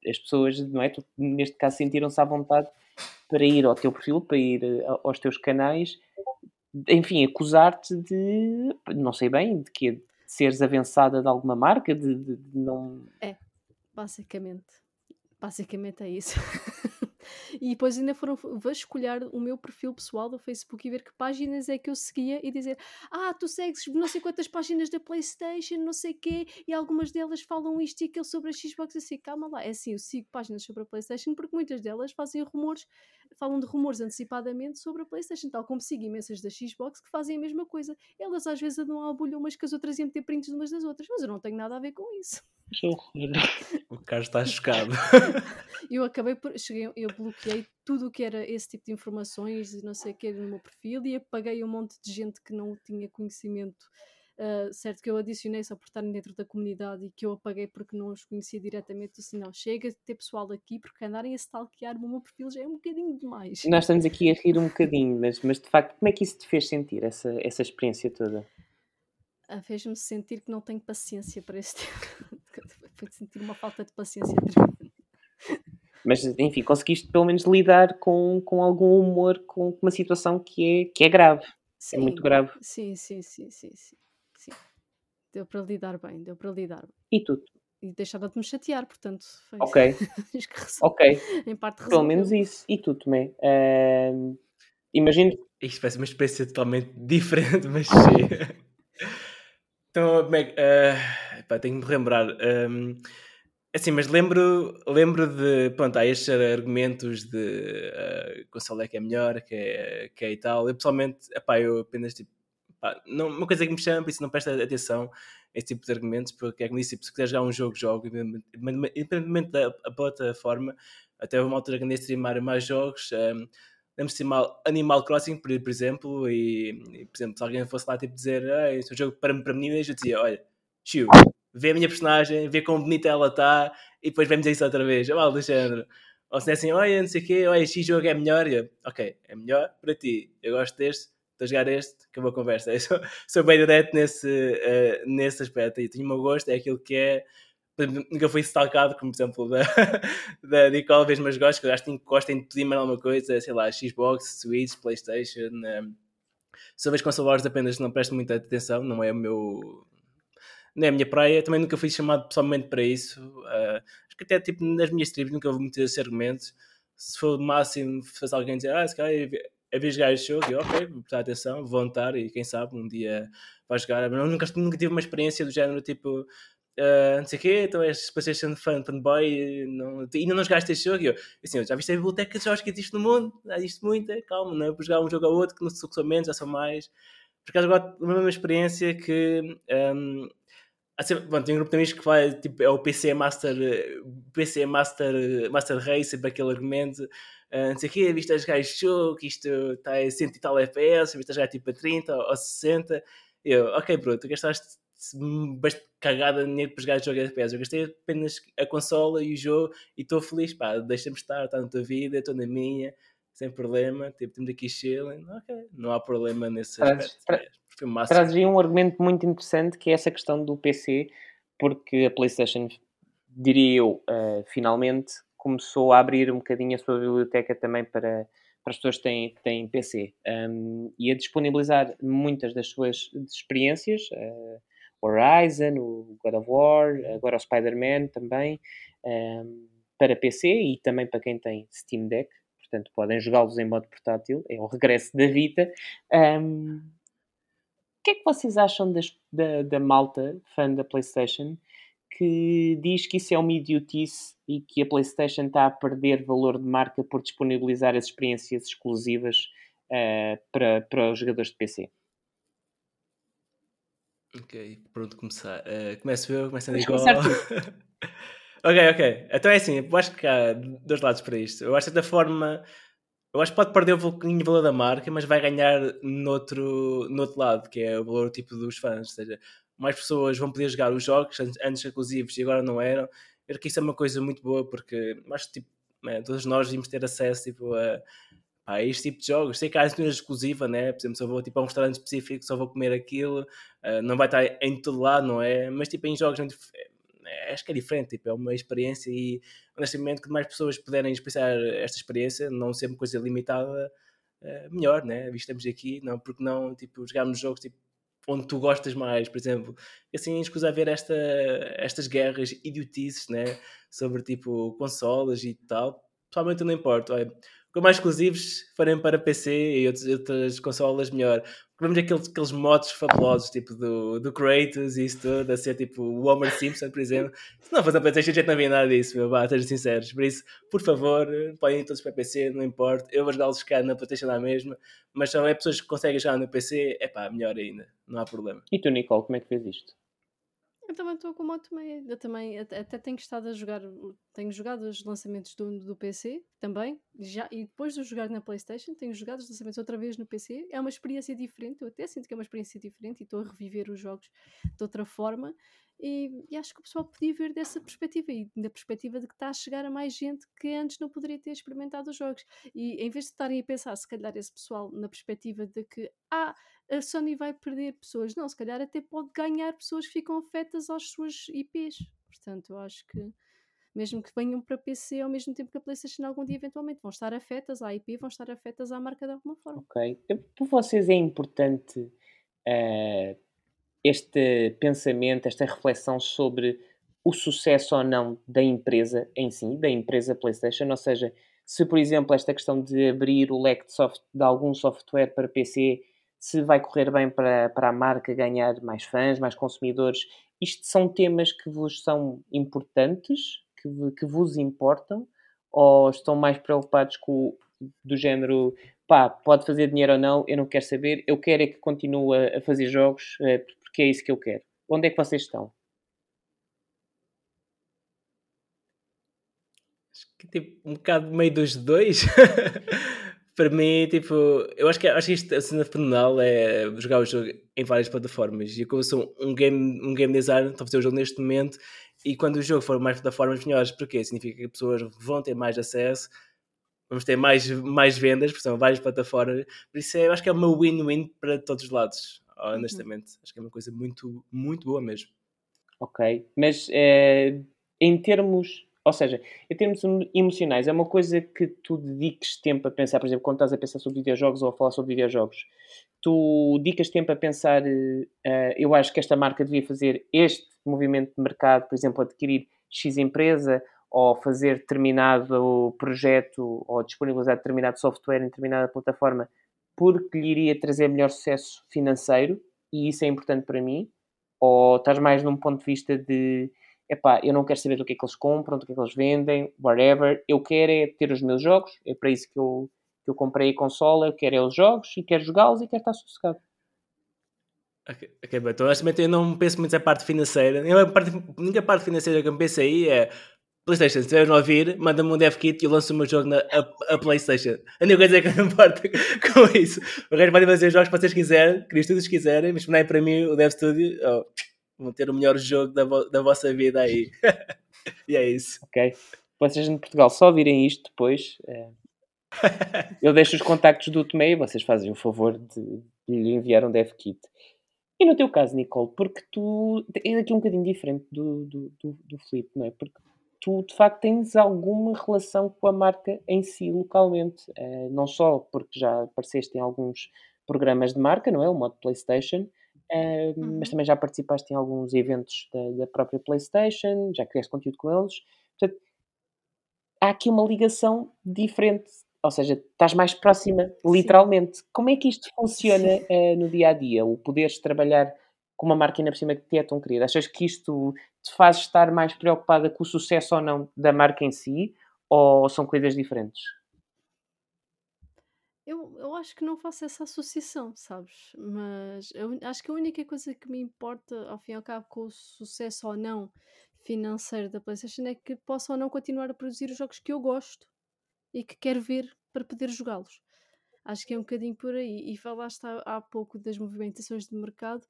as pessoas, não é? Tu, neste caso, sentiram-se à vontade para ir ao teu perfil, para ir eh, aos teus canais enfim, acusar-te de, não sei bem, de que de seres avançada de alguma marca, de, de, de não... É, basicamente. Basicamente é isso. e depois ainda foram vasculhar o meu perfil pessoal do Facebook e ver que páginas é que eu seguia e dizer ah, tu segues não sei quantas páginas da Playstation, não sei quê, e algumas delas falam isto e aquilo sobre a Xbox, assim, calma lá, é assim, eu sigo páginas sobre a Playstation porque muitas delas fazem rumores, falam de rumores antecipadamente sobre a Playstation, tal como sigo imensas da Xbox que fazem a mesma coisa. Elas às vezes andam à bolha umas que as outras iam ter prints umas das outras, mas eu não tenho nada a ver com isso. O Carlos está chocado. eu acabei por. Cheguei, eu bloqueei tudo o que era esse tipo de informações e não sei o que no meu perfil e apaguei um monte de gente que não tinha conhecimento. Uh, certo que eu adicionei só por estarem dentro da comunidade e que eu apaguei porque não os conhecia diretamente, assim, não, chega de ter pessoal aqui porque andarem a stalkear o meu perfil já é um bocadinho demais. Nós estamos aqui a rir um bocadinho, mas, mas de facto, como é que isso te fez sentir, essa, essa experiência toda? Uh, Fez-me sentir que não tenho paciência para esse tempo. Foi sentir uma falta de paciência Mas, enfim, conseguiste pelo menos lidar com, com algum humor com uma situação que é, que é grave. Sim, é muito grave. Sim, sim, sim, sim, sim, sim. Deu para lidar bem, deu para lidar bem. E tu? E deixava de me chatear, portanto. Foi ok. ok. Em parte resolveu. Pelo menos isso. E tu, Tomé? Uh, imagino. Isto vai ser uma experiência totalmente diferente, mas sim. então, como é que. Uh pá, tenho de me lembrar. Um, assim, mas lembro, lembro de. Pronto, há estes argumentos de uh, console é que é melhor, que é, que é e tal. Eu pessoalmente, epá, eu apenas tipo. Não, uma coisa que me chama, isso não presta atenção esse tipo de argumentos, porque é como disse, tipo, se quiser jogar um jogo, jogo, independentemente da plataforma, até uma altura que andei a streamar mais jogos, um, lembro-se de Animal Crossing, por, por exemplo, e, e, por exemplo, se alguém fosse lá tipo, dizer ah, é um jogo para, para meninas, eu dizia, olha, chiu, vê a minha personagem, vê quão bonita ela está e depois vemos isso outra vez. Olha, Alexandre. Ou se é assim, olha, não sei o quê, olha, este jogo é melhor. Eu, ok, é melhor para ti. Eu gosto deste, estou a jogar este, acabou a conversa. Eu sou, sou bem direto nesse, uh, nesse aspecto. E tenho o meu gosto, é aquilo que é. Nunca fui stalkado, como por exemplo da, da Nicole, vez mas gosto, que eu acho que gostem de pedir-me alguma coisa, sei lá, Xbox, Switch, Playstation. Um, sobre as consoles apenas não presto muita atenção, não é o meu não é a minha praia, também nunca fui chamado pessoalmente para isso. Uh, acho que até tipo nas minhas tribos nunca houve muitos argumentos. Se for o máximo fazer alguém dizer, ah, se calhar é vez jogar este jogo, e ok, vou prestar atenção, vou voltar e quem sabe um dia vai jogar. Mas nunca, nunca tive uma experiência do género tipo. uh, não sei o quê, então és PlayStation fan, fanboy, não, ainda não jogaste este jogo? E eu, assim, já viste a biblioteca de jogos que existe no mundo? Já existe muito, calma, não é para jogar um jogo ao outro que não são menos, já são mais. Por acaso, agora, uma mesma experiência que. Um, Bom, tem um grupo de amigos que vai, tipo, é o PC Master, PC Master, Master Race, sempre aquele argumento, uh, não sei o quê, viste a jogar este jogo, que isto está a 100 e tal FPS, viste a jogar tipo a 30 ou 60. Eu, ok, bro, tu gastaste bastante cagada de dinheiro para jogar jogo FPS. Eu gastei apenas a consola e o jogo e estou feliz, pá, deixa-me estar, está na tua vida, estou na minha, sem problema, tipo, temos aqui chilling, ok, não há problema nesse aspecto traz aí um argumento muito interessante que é essa questão do PC, porque a PlayStation, diria eu, uh, finalmente começou a abrir um bocadinho a sua biblioteca também para, para as pessoas que têm, têm PC um, e a disponibilizar muitas das suas experiências. Uh, Horizon, o God of War, agora o Spider-Man também, um, para PC e também para quem tem Steam Deck, portanto podem jogá-los em modo portátil, é o regresso da Vita. Um, o que é que vocês acham das, da, da malta, fã da PlayStation, que diz que isso é uma idiotice e que a PlayStation está a perder valor de marca por disponibilizar as experiências exclusivas uh, para, para os jogadores de PC? Ok, pronto, começar. Uh, começo eu, dizer igual. ok, ok. Então é assim, eu acho que há dois lados para isto. Eu acho que da forma eu acho que pode perder um pouquinho o valor da marca, mas vai ganhar noutro, noutro lado, que é o valor tipo dos fãs. Ou seja, mais pessoas vão poder jogar os jogos antes exclusivos e agora não eram. Eu acho que isso é uma coisa muito boa, porque acho que tipo, né, todos nós devíamos ter acesso tipo, a, a este tipo de jogos. Sei que há uma exclusiva, né? por exemplo, eu vou tipo, a um restaurante específico, só vou comer aquilo, uh, não vai estar em todo lado, não é? Mas tipo, em jogos acho que é diferente, tipo, é uma experiência e honestamente que mais pessoas puderem experienciar esta experiência, não ser uma coisa limitada, é melhor, né? Estamos aqui, não, porque não, tipo, jogarmos jogos tipo, onde tu gostas mais, por exemplo. Assim, escusa ver esta, estas guerras idiotices, né? Sobre tipo consolas e tal. Pessoalmente não importa. Olha, com mais exclusivos forem para PC e outras, outras consolas, melhor. Vemos aqueles, aqueles modos fabulosos, tipo do, do Kratos e isso tudo, a ser tipo o Homer Simpson, por exemplo. Se não fosse a PlayStation, a gente não havia nada disso, meu, vá, sejam sinceros. Por isso, por favor, podem ir todos para PC, não importa. Eu vou jogá-los cá na PlayStation na mesma, mas é pessoas que conseguem jogar no PC, é pá, melhor ainda, não há problema. E tu, Nicole, como é que fez isto? Eu também estou com o moto meio. Eu também até, até tenho estado a jogar. Tenho jogado os lançamentos do, do PC também. Já, e depois de jogar na PlayStation, tenho jogado os lançamentos outra vez no PC. É uma experiência diferente. Eu até sinto que é uma experiência diferente e estou a reviver os jogos de outra forma. E, e, acho que o pessoal podia ver dessa perspectiva e da perspectiva de que está a chegar a mais gente que antes não poderia ter experimentado os jogos. E em vez de estarem a pensar, se calhar, esse pessoal na perspectiva de que ah, a Sony vai perder pessoas, não, se calhar até pode ganhar pessoas que ficam afetas às suas IPs. Portanto, eu acho que mesmo que venham para PC ao mesmo tempo que a PlayStation algum dia eventualmente vão estar afetas à IP, vão estar afetas à marca de alguma forma. Ok. Para vocês é importante uh, este pensamento, esta reflexão sobre o sucesso ou não da empresa em si, da empresa PlayStation, ou seja, se por exemplo esta questão de abrir o leque de, soft, de algum software para PC, se vai correr bem para, para a marca ganhar mais fãs, mais consumidores, isto são temas que vos são importantes, que, que vos importam, ou estão mais preocupados com do género pá, pode fazer dinheiro ou não, eu não quero saber, eu quero é que continue a fazer jogos, eh, porque é isso que eu quero. Onde é que vocês estão? Acho que tipo um bocado meio dos dois. Para mim, tipo, eu acho que, acho que isto, a cena fenomenal é jogar o jogo em várias plataformas. E como eu sou um game, um game designer, estou a fazer o jogo neste momento, e quando o jogo for mais plataformas melhores, porque significa que as pessoas vão ter mais acesso, vamos ter mais, mais vendas, porque são várias plataformas. Por isso é, eu acho que é uma win-win para todos os lados. Uhum. honestamente. Uhum. Acho que é uma coisa muito, muito boa mesmo. Ok, mas é, em termos, ou seja, em termos emocionais, é uma coisa que tu dediques tempo a pensar, por exemplo, quando estás a pensar sobre videojogos ou a falar sobre videojogos, tu dedicas tempo a pensar, uh, eu acho que esta marca devia fazer este movimento de mercado, por exemplo, adquirir X empresa ou fazer determinado projeto ou disponibilizar determinado software em determinada plataforma porque lhe iria trazer melhor sucesso financeiro e isso é importante para mim. Ou estás mais num ponto de vista de epá, eu não quero saber do que é que eles compram, do que é que eles vendem, whatever. Eu quero é ter os meus jogos, é para isso que eu, que eu comprei a consola, eu quero é os jogos e quero jogá-los e quero estar sossegado. Ok, okay então eu não penso muito na parte financeira. A, parte, a única parte financeira que eu penso aí é Playstation, se estiveres a ouvir, manda-me um dev kit e eu lanço o meu jogo na a, a Playstation. A única coisa é que não importa com isso. O resto podem fazer os jogos que vocês quiserem, que tudo quiserem, mas mandem para mim o Dev Studio, oh, vão ter o melhor jogo da, vo da vossa vida aí. e é isso. Ok. Vocês em Portugal só virem isto depois. É... eu deixo os contactos do Tomé e vocês fazem o favor de, de lhe enviar um dev kit. E no teu caso, Nicole, porque tu é aqui um bocadinho diferente do, do, do, do Filipe, não é? Porque tu de facto tens alguma relação com a marca em si localmente, uh, não só porque já apareceste em alguns programas de marca, não é? O modo PlayStation, uh, uhum. mas também já participaste em alguns eventos da, da, própria PlayStation, já criaste conteúdo com eles. Portanto, há aqui uma ligação diferente, ou seja, estás mais próxima, literalmente. Sim. Como é que isto funciona uh, no dia a dia? O poderes trabalhar com uma marca ainda por cima que te é tão querida? Achas que isto te faz estar mais preocupada com o sucesso ou não da marca em si? Ou são coisas diferentes? Eu, eu acho que não faço essa associação, sabes? Mas eu acho que a única coisa que me importa, ao fim e ao cabo, com o sucesso ou não financeiro da PlayStation é que possa ou não continuar a produzir os jogos que eu gosto e que quero ver para poder jogá-los. Acho que é um bocadinho por aí. E falaste há, há pouco das movimentações de mercado.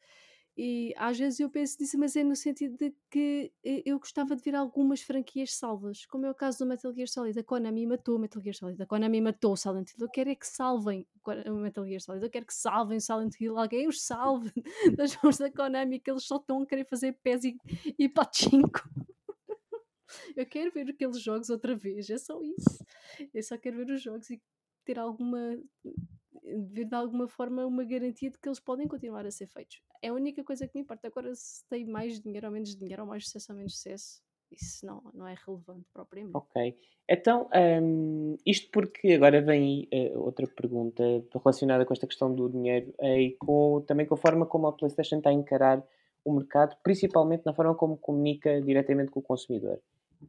E às vezes eu penso nisso, mas é no sentido de que eh, eu gostava de ver algumas franquias salvas, como é o caso do Metal Gear Solid. A Konami matou o Metal Gear Solid, a Konami matou o Silent Hill. Eu quero é que salvem o Metal Gear Solid, eu quero que salvem o Silent Hill, alguém os salve das mãos da Konami, que eles só estão a querer fazer pés e, e pachinko. Eu quero ver aqueles jogos outra vez, é só isso. Eu só quero ver os jogos e ter alguma ver de alguma forma uma garantia de que eles podem continuar a ser feitos. É a única coisa que me importa. Agora, se tem mais dinheiro ou menos dinheiro, ou mais sucesso ou menos sucesso, isso não, não é relevante propriamente. Ok. Então, um, isto porque agora vem uh, outra pergunta relacionada com esta questão do dinheiro uh, e com, também com a forma como a PlayStation está a encarar o mercado, principalmente na forma como comunica diretamente com o consumidor.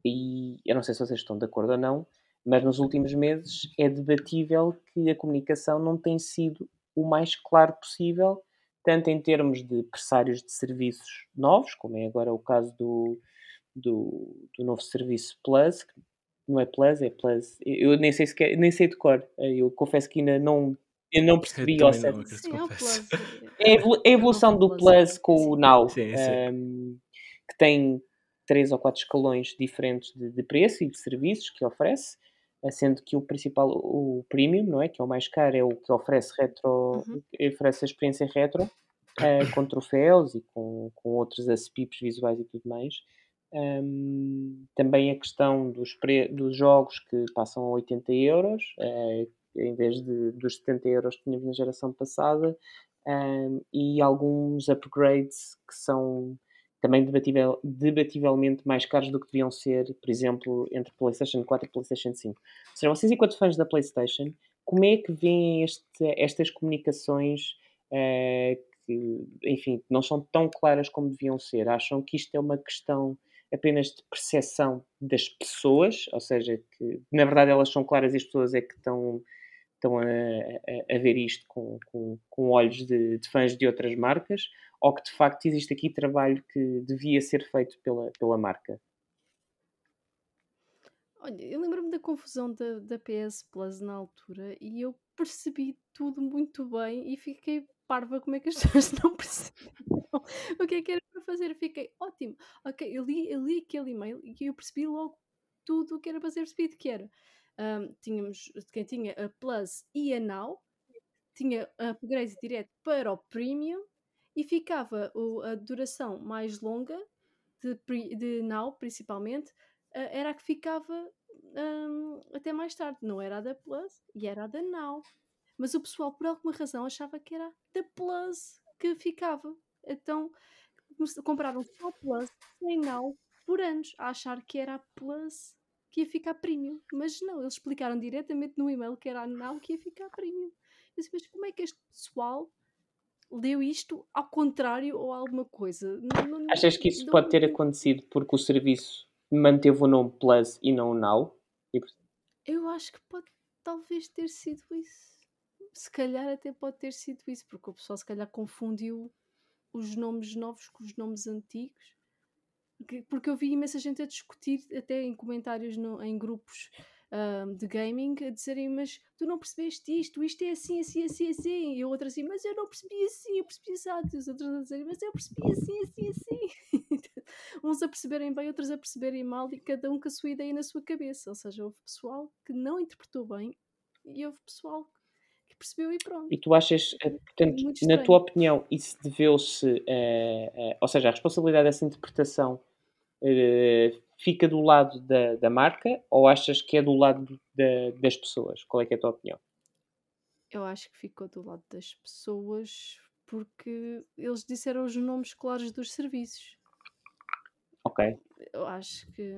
E eu não sei se vocês estão de acordo ou não, mas nos últimos meses é debatível que a comunicação não tem sido o mais claro possível, tanto em termos de pressários de serviços novos, como é agora o caso do, do, do novo serviço Plus, não é Plus, é Plus. Eu nem sei sequer, nem sei de cor. Eu confesso que ainda não, eu não percebi eu ao certo. Sim, é, o Plus. é a evolução do Plus com o Now, sim, sim. Um, que tem três ou quatro escalões diferentes de, de preço e de serviços que oferece sendo que o principal, o premium, não é? Que é o mais caro, é o que oferece retro, uhum. oferece a experiência retro, uh, com troféus e com, com outros aspipos visuais e tudo mais. Um, também a questão dos, pre, dos jogos que passam a 80 euros, uh, em vez de, dos 70 euros que tínhamos na geração passada, um, e alguns upgrades que são também debativel, debativelmente mais caros do que deviam ser, por exemplo, entre PlayStation 4 e PlayStation 5. Ou seja, vocês, enquanto fãs da PlayStation, como é que veem este, estas comunicações uh, que, enfim, não são tão claras como deviam ser? Acham que isto é uma questão apenas de percepção das pessoas, ou seja, que na verdade elas são claras e as pessoas é que estão estão a, a, ver isto com, com, com olhos de, de, fãs de outras marcas, ou que de facto existe aqui trabalho que devia ser feito pela, pela marca? Olha, eu lembro-me da confusão da, da PS Plus na altura e eu percebi tudo muito bem e fiquei parva como é que as pessoas não perceberam o que é que era para fazer. Fiquei ótimo. Ok, eu li, eu li aquele e-mail e eu percebi logo tudo o que era para ser percebido que era um, tínhamos quem tinha a Plus e a Now, tinha upgrade direto para o Premium e ficava o, a duração mais longa de, de Now, principalmente, uh, era a que ficava um, até mais tarde. Não era a da Plus e era a da Now. Mas o pessoal, por alguma razão, achava que era da Plus que ficava. Então compraram só Plus sem Now por anos, a achar que era a Plus que ia ficar premium. Mas não, eles explicaram diretamente no e-mail que era a Now que ia ficar premium. Eu disse, mas como é que este pessoal leu isto ao contrário ou alguma coisa. Não, não, Achas que isso não- pode ter acontecido porque o serviço manteve o nome Plus e não o Now? Eu acho que pode talvez ter sido isso. Se calhar até pode ter sido isso, porque o pessoal se calhar confundiu os nomes novos com os nomes antigos. Que- Porque eu vi imensa gente a discutir, até em comentários no- em grupos ahm, de gaming, a dizerem: Mas tu não percebeste isto, isto é assim, assim, assim, assim. E o outro assim: Mas eu não percebi assim, eu percebi assim. E os outros a dizerem: Mas eu percebi assim, assim, assim. Uns a perceberem bem, outros a perceberem mal, e cada um com a sua ideia na sua cabeça. Ou seja, houve pessoal que não interpretou bem e houve pessoal que percebeu e pronto. e tu achas, eh, portanto, na tua opinião, isso deveu-se, eh, eh, ou seja, a responsabilidade dessa interpretação fica do lado da, da marca ou achas que é do lado da- das pessoas? Qual é é a tua opinião? Eu acho que ficou do lado das pessoas porque eles disseram os nomes claros dos serviços. Ok. Eu acho que,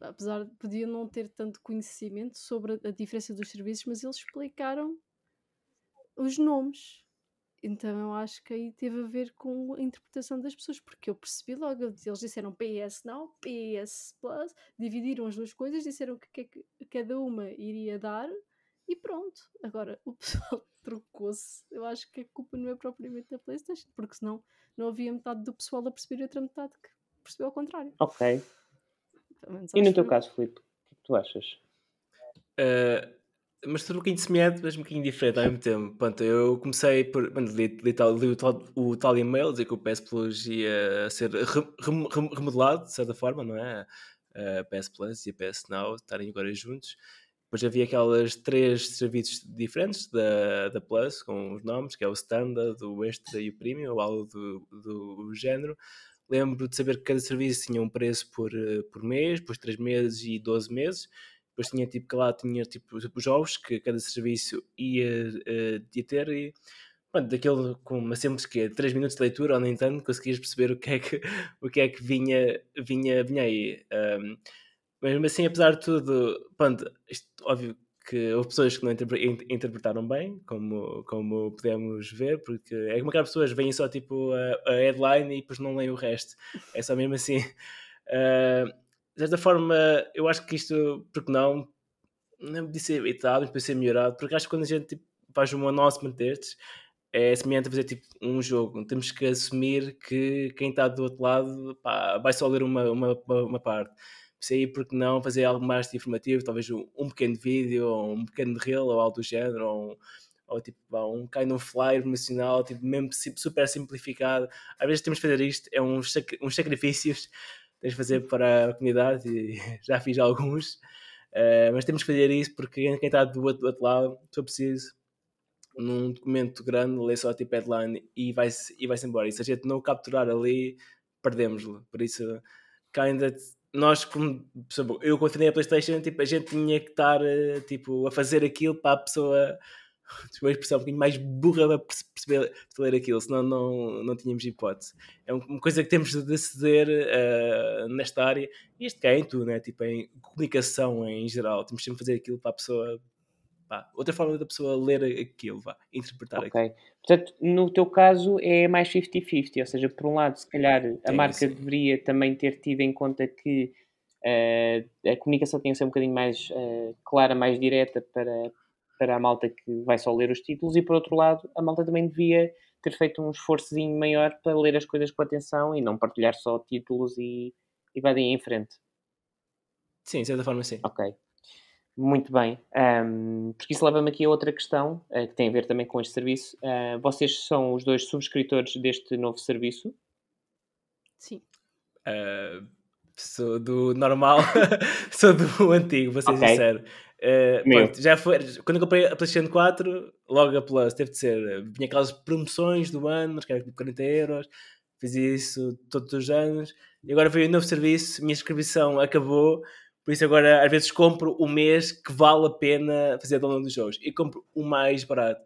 apesar de podiam não ter tanto conhecimento sobre a, a diferença dos serviços, mas eles explicaram os nomes. Então eu acho que aí teve a ver com a interpretação das pessoas, porque eu percebi logo, eles disseram PS Now, PS Plus, dividiram as duas coisas, disseram o que, é que cada uma iria dar e pronto. Agora o pessoal trocou-se. Eu acho que a culpa não é propriamente da PlayStation, porque senão não havia metade do pessoal a perceber e outra metade que percebeu ao contrário. Ok. E no teu eu. caso, Filipe, o que é que tu achas? Uh, mas tudo um bocadinho semelhante, mas um bocadinho diferente ao mesmo tempo. Pronto, eu comecei por. Pronto, li, li, li o, tal, o tal e-mail dizer que o PS Plus ia ser re- rem- rem- remodelado, de certa forma, não é? A PS Plus e a PS Now estarem agora juntos. Depois havia aquelas três serviços diferentes da, da Plus, com os nomes, que é o Standard, o Extra e o Premium, ou algo do, do género. Lembro de saber que cada serviço tinha um preço por, eh, por mês, depois 3 meses e 12 meses. Depois tinha tipo que lá tinha tipo os jogos que cada serviço ia, eh, ia ter e pronto, daquele com uma simples que 3 minutos de leitura ou nem tanto conseguias perceber o que é que, o que, é que vinha, vinha, vinha aí. Um, mesmo assim, apesar de tudo, pronto, isto, óbvio que houve pessoas que não interpre- in- interpretaram bem, como, como podemos ver, porque é como aquelas pessoas veem só tipo a, a headline e depois não leem o resto. É só mesmo assim. Uh, de certa forma, eu acho que isto, porque não, não podia ser evitado, mas podia ser melhorado, porque acho que quando a gente tipo, faz um announcement destes, é semelhante a fazer tipo um jogo. Temos que assumir que quem está do outro lado pá, vai só ler uma, uma, uma parte. Isso aí, porque não fazer algo mais informativo, talvez um, um pequeno vídeo, ou um pequeno reel, ou algo do género, ou, ou tipo um kind of flyer promocional, tipo, mesmo sim- super simplificado. Às vezes temos que fazer isto, é uns, uns sacrifícios tens de fazer para a comunidade, e já fiz alguns, eh, mas temos que fazer isso porque quem está do outro, do outro lado, se for preciso, num documento grande, lê só tipo headline e vai-se e vai embora. E se a gente não o capturar ali, perdemos-lo. Por isso, kinda, nós, como, eu quando tinha a Playstation, tipo, a gente tinha que estar eh, tipo, a fazer aquilo para a pessoa uma expressão um bocadinho mais burra para perce- perceber de ler aquilo, senão não, não tínhamos hipótese. É um- uma coisa que temos de ceder eh, nesta área, e isto cá é em tudo, né? tipo, em comunicação em geral, temos sempre de fazer aquilo para a pessoa pá, outra forma da pessoa ler aquilo, vá, interpretar aquilo. Ok. Portanto, no teu caso é mais 50-50, ou seja, por um lado, se calhar a Sim, marca sim. deveria também ter tido em conta que eh, a comunicação tinha que ser um bocadinho mais eh, clara, mais direta para, para a malta que vai só ler os títulos, e por outro lado, a malta também devia ter feito um esforçozinho maior para ler as coisas com atenção e não partilhar só títulos e, e vai daí em frente. Sim, de certa forma sim. Ok. Muito bem. Ahm, porque isso leva-me aqui a outra questão, eh, que tem a ver também com este serviço. Ah, vocês são os dois subscritores deste novo serviço? Sim. Uh, sou do normal, sou do antigo, vou ser Ok. sincero. Uh, Meu. pronto, já foi, quando eu comprei a PlayStation 4, logo a Plus, teve de ser. Vinha aquelas promoções do ano, que era tipo 40 euros. Fiz isso todos os anos. E agora veio um novo serviço, minha inscrição acabou. Por isso agora às vezes compro o mês que vale a pena fazer download dos jogos. E compro o mais barato.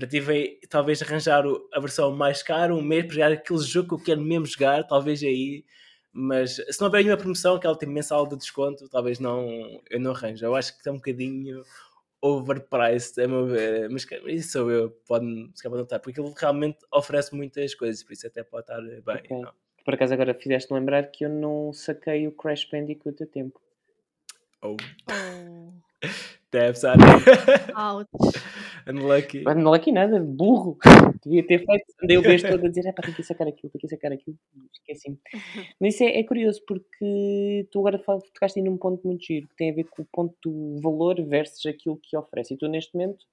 Já tive talvez arranjar a versão mais cara, um mês para jogar aquele jogo que eu quero mesmo jogar, talvez aí. Mas se não houver nenhuma promoção, aquela tem mensal de desconto, talvez não, eu não arranjo. Eu acho que está um bocadinho overpriced, a meu ver. Mas isso sou eu, pode-me se notar, porque ele realmente oferece muitas coisas, por isso até pode estar bem. Okay. Por acaso agora fizeste lembrar que eu não saquei o Crash Bandicoot a tempo. Oh. oh. Deve estar. Ouch. Unlucky. Unlucky nada, burro. Devia ter feito. Andei o beijo todo a dizer: é pá, tem que sacar aquilo, tem que sacar aquilo. Esqueci-me. Mas isso é, é, curioso porque tu agora tocaste aí num ponto muito giro que tem a ver com o ponto do valor versus aquilo que oferece. E tu, neste momento,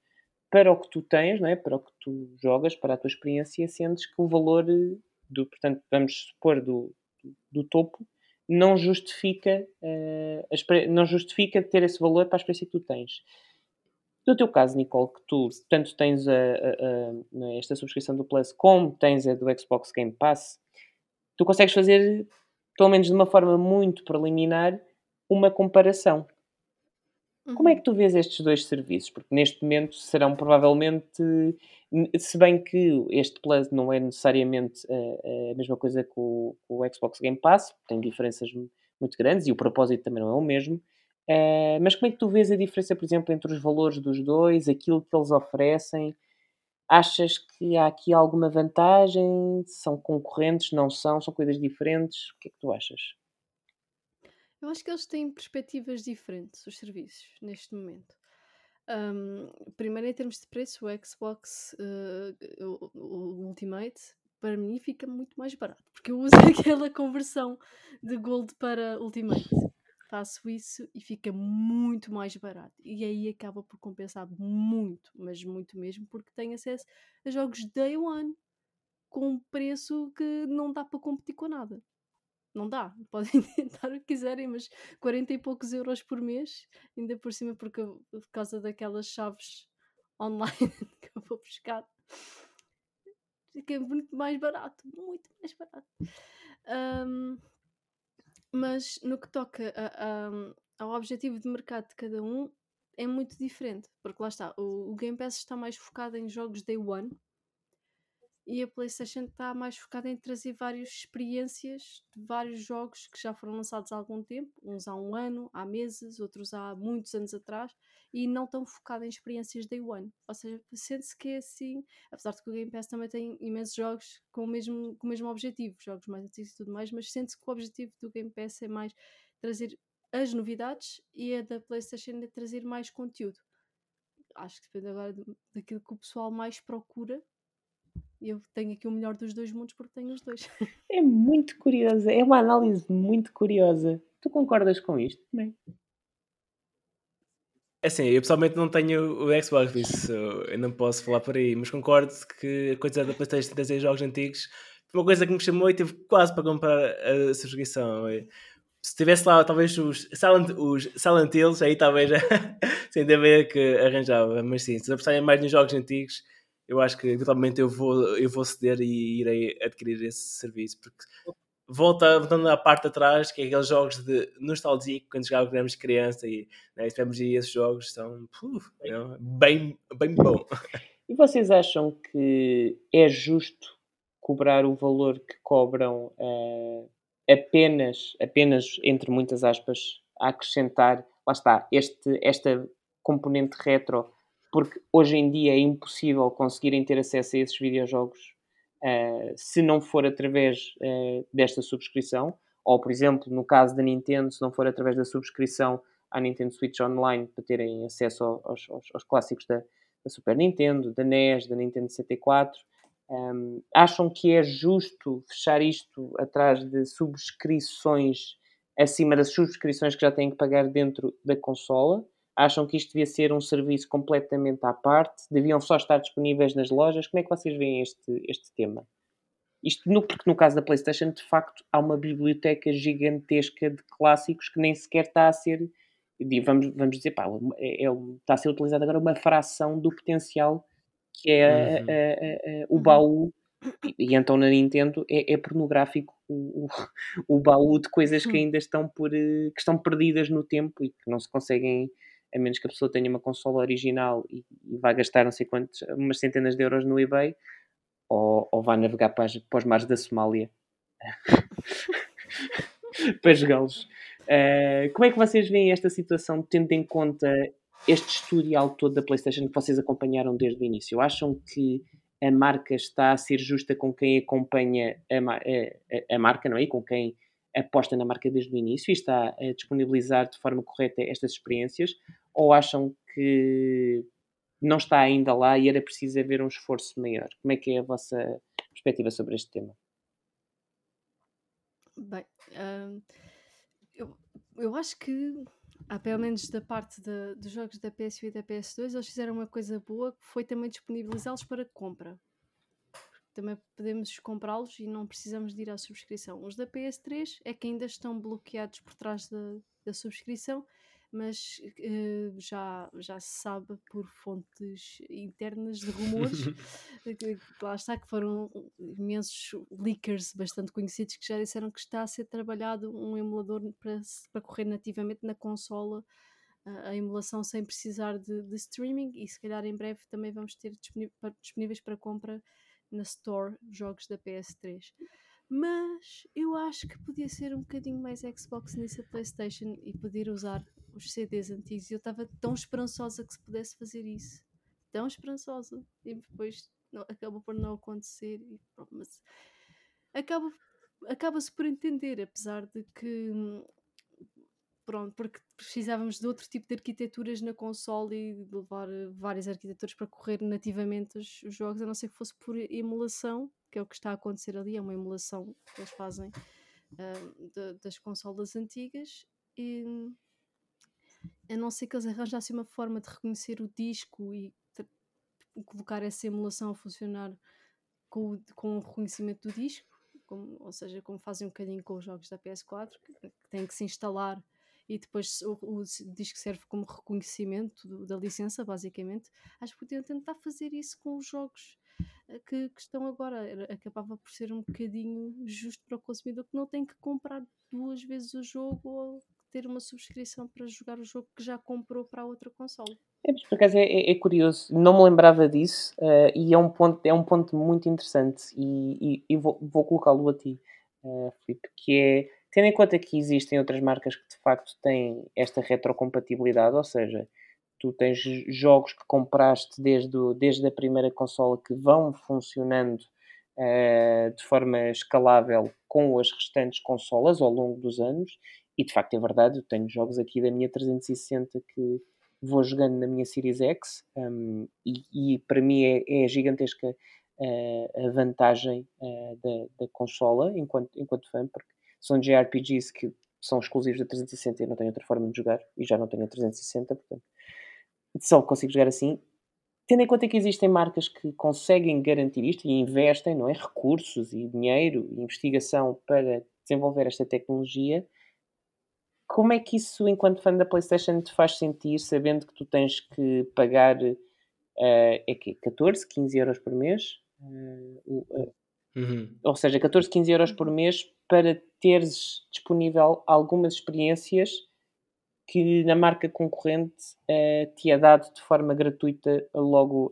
para o que tu tens, não é? para o que tu jogas, para a tua experiência, sentes que o valor, do, portanto, vamos supor, do, do topo, não justifica, uh, não justifica ter esse valor para a experiência que tu tens. No teu caso, Nicole, que tu tanto tens a, a, a, é, esta subscrição do Plus como tens a do Xbox Game Pass, tu consegues fazer, pelo menos de uma forma muito preliminar, uma comparação. Uhum. Como é uhum. que tu vês estes dois serviços? Porque neste momento serão provavelmente, se bem que este Plus não é necessariamente a, a mesma coisa que o, o, Xbox Game Pass, tem diferenças muito grandes e o propósito também não é o mesmo. Uh, mas como é que tu vês a diferença, por exemplo, entre os valores dos dois, aquilo que eles oferecem? Achas que há aqui alguma vantagem? São concorrentes? Não são? São coisas diferentes? O que é que tu achas? Eu acho que eles têm perspectivas diferentes, os serviços, neste momento. Um, primeiro, em termos de preço, o Xbox, uh, o, o, Ultimate, para mim fica muito mais barato, porque eu uso aquela conversão de Gold para Ultimate faço isso e fica muito mais barato. E aí acaba por compensar muito, mas muito mesmo, porque tenho acesso a jogos Day One com um preço que não dá para competir com nada. Não dá, podem tentar o que quiserem, mas 40 e poucos euros por mês, ainda por cima porque por causa daquelas chaves online que eu vou buscar, fica muito mais barato, muito mais barato. Um, mas no que toca a, a, ao objetivo de mercado de cada um, é muito diferente. Porque lá está, o, o Game Pass está mais focado em jogos Day One e a PlayStation está mais focada em trazer várias experiências de vários jogos que já foram lançados há algum tempo, uns há um ano, há meses, outros há muitos anos atrás, e não tão focada em experiências day one. Ou seja, sente-se que é assim, apesar de que o Game Pass também tem imensos jogos com o mesmo, com o mesmo objetivo, jogos mais antigos e tudo mais, mas sente-se que o objetivo do Game Pass é mais trazer as novidades e a da PlayStation é trazer mais conteúdo. Acho que depende agora daquilo que o pessoal mais procura eu tenho aqui o melhor dos dois mundos porque tenho os dois. É muito curiosa, é uma análise muito curiosa. Tu concordas com isto também? É assim, eu pessoalmente não tenho o Xbox, por isso eu não posso falar por aí, mas concordo que a coisa da PlayStation trazer jogos antigos foi uma coisa que me chamou e tive quase para comprar a subscrição. Se tivesse lá talvez os Silent, os Silent Hills, aí talvez sem ver que arranjava, mas sim, se apostarem mais nos jogos antigos eu acho que eventualmente eu vou, eu vou ceder e irei adquirir esse serviço, porque volta, voltando à parte de atrás, que é aqueles jogos de nostalgia quando jogávamos de criança e né, tivemos aí esses jogos são puf, bem, bem bom. E vocês acham que é justo cobrar o valor que cobram uh, apenas, apenas entre muitas aspas, a acrescentar, lá está, este, esta componente retro porque hoje em dia é impossível conseguirem ter acesso a esses videojogos uh, se não for através uh, desta subscrição, ou por exemplo, no caso da Nintendo, se não for através da subscrição à Nintendo Switch Online para terem acesso aos, aos, aos clássicos da, da, Super Nintendo, da NES, da Nintendo 64. Um, acham que é justo fechar isto atrás de subscrições acima das subscrições que já têm que pagar dentro da consola? Acham que isto devia ser um serviço completamente à parte? Deviam só estar disponíveis nas lojas? Como é que vocês veem este, este tema? Isto no, porque no caso da PlayStation, de facto, há uma biblioteca gigantesca de clássicos que nem sequer está a ser. Vamos, vamos dizer, pá, é, é, está a ser utilizada agora uma fração do potencial que é uhum. a, a, a, o baú. E, e, então na Nintendo é, é pornográfico o, o, o, baú de coisas que ainda estão, por, eh, que estão perdidas no tempo e que não se conseguem a menos que a pessoa tenha uma consola original e, e vá gastar não sei quantos, umas centenas de euros no eBay, ou, ou vá navegar para, as, para os mares da Somália para jogá-los. Uh, como é que vocês veem esta situação, tendo em conta este historial todo da PlayStation que vocês acompanharam desde o início? Acham que a marca está a ser justa com quem acompanha a, a, a marca, não é? E com quem aposta na marca desde o início e está a disponibilizar de forma correta estas experiências? Ou acham que não está ainda lá e era preciso haver um esforço maior? Como é que é a vossa perspectiva sobre este tema? Bem, hum, eu, eu acho que, ah, pelo menos da parte de, dos jogos da PS1 e da PS2, eles fizeram uma coisa boa que foi também disponibilizá-los para compra. Também podemos comprá-los e não precisamos de ir à subscrição. Os da PS3 é que ainda estão bloqueados por trás da, da subscrição mas uh, já, já se sabe por fontes internas de rumores, que, lá está, que foram imensos leakers bastante conhecidos que já disseram que está a ser trabalhado um emulador para, para correr nativamente na consola a emulação sem precisar de, de, streaming e se calhar em breve também vamos ter disponíveis para compra na Store jogos da PS3 mas eu acho que podia ser um bocadinho mais Xbox nessa PlayStation e poder usar os CDs antigos. Eu estava tão esperançosa que se pudesse fazer isso, tão esperançosa, e depois não, acaba por não acontecer. E, pronto, mas acaba, acaba-se por entender, apesar de que pronto, porque precisávamos de outro tipo de arquiteturas na console e de levar várias arquiteturas para correr nativamente os, os, jogos, a não ser que fosse por emulação, que é o que está a acontecer ali, é uma emulação que eles fazem uh, de, das consolas antigas e a não ser que eles arranjassem uma forma de reconhecer o disco e colocar essa emulação a funcionar com o, com o reconhecimento do disco, como, ou seja, como fazem um bocadinho com os jogos da PS4, que, que têm que se instalar e depois o, o disco serve como reconhecimento do, da licença, basicamente. Acho que podiam tentar fazer isso com os jogos eh, que, que, estão agora. Acabava por ser um bocadinho justo para o consumidor que não tem que comprar duas vezes o jogo ou ter uma subscrição para jogar o jogo que já comprou para a outra console. É, mas por acaso é, é, é curioso, não me lembrava disso uh, e é um ponto, é um ponto muito interessante e, e, e vou, vou colocá-lo a ti, uh, Filipe, que é, tendo em conta que existem outras marcas que de facto têm esta retrocompatibilidade, ou seja, tu tens jogos que compraste desde, o, desde a primeira consola que vão funcionando uh, de forma escalável com as restantes consolas ao longo dos anos e de facto é verdade, eu tenho jogos aqui da minha 360 que vou jogando na minha Series X um, e, e, para mim é, é gigantesca uh, a vantagem uh, da, da consola enquanto, enquanto fã, porque são JRPGs que são exclusivos da 360 e não tenho outra forma de jogar e já não tenho a 360, portanto só consigo jogar assim. Tendo em conta que existem marcas que conseguem garantir isto e investem não é, recursos e dinheiro e investigação para desenvolver esta tecnologia, como é que isso, enquanto fã da PlayStation, te faz sentir sabendo que tu tens que pagar uh, é que 14, 15 euros por mês? Uh, uh, uhum. Ou seja, 14, 15 euros por mês para teres disponível algumas experiências que na marca concorrente te é dado de forma gratuita logo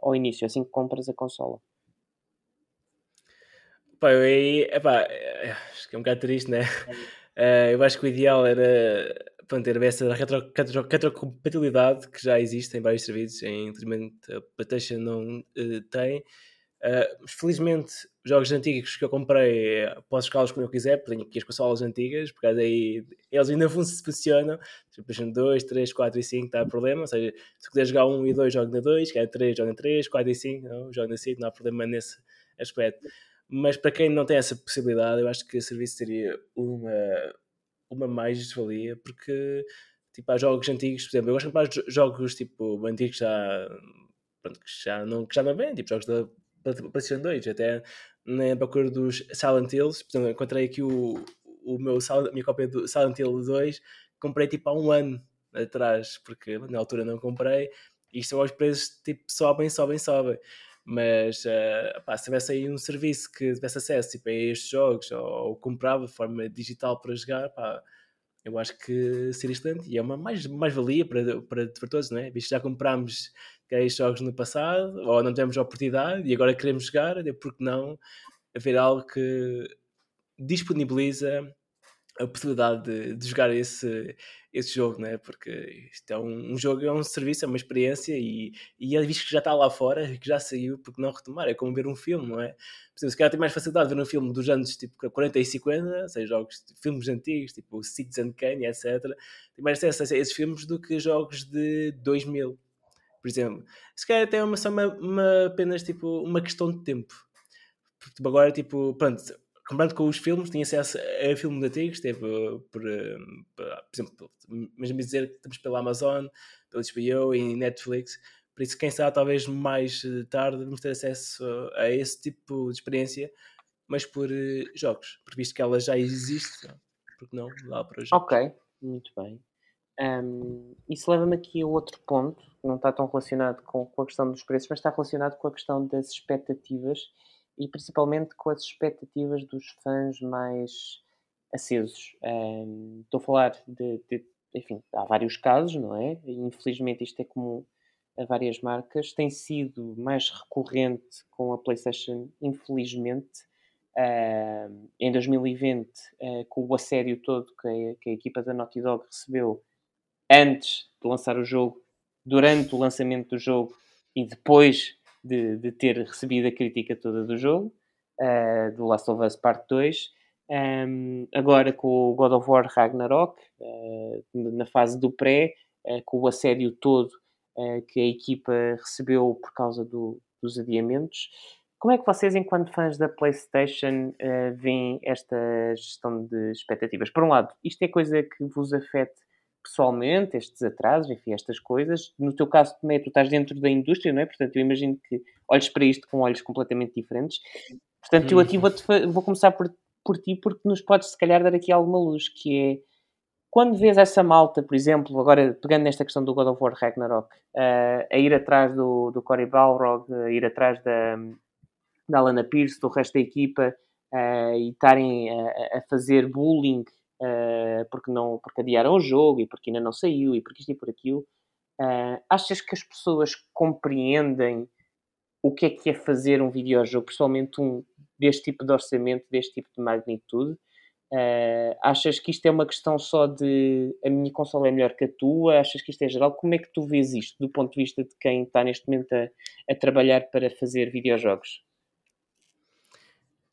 ao início, assim que compras a consola. Pá, eu aí, epá, é, acho que é um bocado triste, né? Uh, eu acho que o ideal era pronto, ter essa retro, retro, retrocompatibilidade que já existe em vários serviços, infelizmente a PlayStation não uh, tem. Uh, felizmente, jogos antigos que eu comprei, posso escalá-los como eu quiser, porque tenho aqui as consolas antigas, porque aí eles ainda funcionam. PlayStation 2, 3, 4 e 5 está problema. Ou seja, se quiser jogar 1 e 2, joga na 2, quer 3, joga na 3, 4 e 5, não, joga na 5, não há problema nesse aspecto. Mas para quem não tem essa possibilidade, eu acho que o serviço seria uma, uma mais-valia, porque tipo, há jogos antigos, por exemplo, eu gosto de mais jogos tipo, antigos já, pronto, que já não, não vêm, tipo jogos da PlayStation 2, até na procura dos Silent Hills, por exemplo, encontrei aqui o, o meu, a minha cópia do Silent Hill 2, comprei tipo há um ano atrás, porque na altura não comprei, e isto aos preços tipo sobem, sobem, sobem mas uh, pá, se tivesse aí um serviço que tivesse acesso tipo, a estes jogos ou, ou comprava de forma digital para jogar, pá, eu acho que seria excelente e é uma mais-valia mais para, para, para todos, não é? Visto já comprámos estes jogos no passado ou não tivemos a oportunidade e agora queremos jogar, é porque não haver algo que disponibiliza a possibilidade de, de, jogar esse, esse jogo, né? porque isto é um, um, jogo, é um serviço, é uma experiência e, e é visto que já está lá fora, que já saiu, porque não retomar? É como ver um filme, não é? Por exemplo, se calhar tem mais facilidade de ver um filme dos anos tipo 40 e 50, seja jogos, filmes antigos, tipo Citizen Kane, etc. Tem mais acesso a esses filmes do que jogos de 2000, por exemplo. Se calhar até é uma, só uma, uma, apenas tipo, uma questão de tempo. Porque, tipo, agora, tipo, pronto, comparando com os filmes, tinha acesso a filmes antigos, teve por, eh, por, por exemplo, mesmo dizer que estamos pela Amazon, pelo HBO e Netflix, por isso, quem sabe, talvez mais eh, tarde vamos ter acesso a esse tipo de experiência, mas por uh, jogos, porque visto que ela já existe, porque não lá para jogos. Ok, muito bem. Um, isso leva-me aqui a outro ponto, que não está tão relacionado com, com a questão dos preços, mas está relacionado com a questão das expectativas e principalmente com as expectativas dos fãs mais acesos. Um, estou a falar de, de, enfim, há vários casos, não é? Infelizmente isto é comum a várias marcas. Tem sido mais recorrente com a PlayStation, infelizmente. Uh, em 2020, uh, com o assédio todo que a, que a equipa da Naughty Dog recebeu antes de lançar o jogo, durante o lançamento do jogo e depois de, de ter recebido a crítica toda do jogo, uh, do Last of Us Part 2. Um, agora com o God of War Ragnarok, uh, na fase do pré, uh, com o assédio todo que a equipa recebeu por causa do, dos adiamentos. Como é que vocês, enquanto fãs da PlayStation, veem esta gestão de expectativas? Por um lado, isto é coisa que vos afeta pessoalmente, estes atrasos, enfim, estas coisas. No teu caso, também, tu estás dentro da indústria, não é? Portanto, eu imagino que olhes para isto com olhos completamente diferentes. Portanto, eu aqui uhum. vou, vou começar por, por ti, porque nos podes, se calhar, dar aqui alguma luz, que é quando vês essa malta, por exemplo, agora pegando nesta questão do God of War Ragnarok, uh, a ir atrás do, do Cory Balrog, a ir atrás da, da Alana Pierce, do resto da equipa, uh, e estarem a, a fazer bullying uh, porque, não, porque adiaram o jogo e porque ainda não saiu e porque isto e por aquilo. Uh, achas que as pessoas compreendem o que é que é fazer um videojogo, principalmente um deste tipo de orçamento, deste tipo de magnitude? Uh, achas que isto é uma questão só de a minha consola é melhor que a tua? Achas que isto é geral? Como é que tu vês isto do ponto de vista de quem está neste momento a, a trabalhar para fazer videojogos?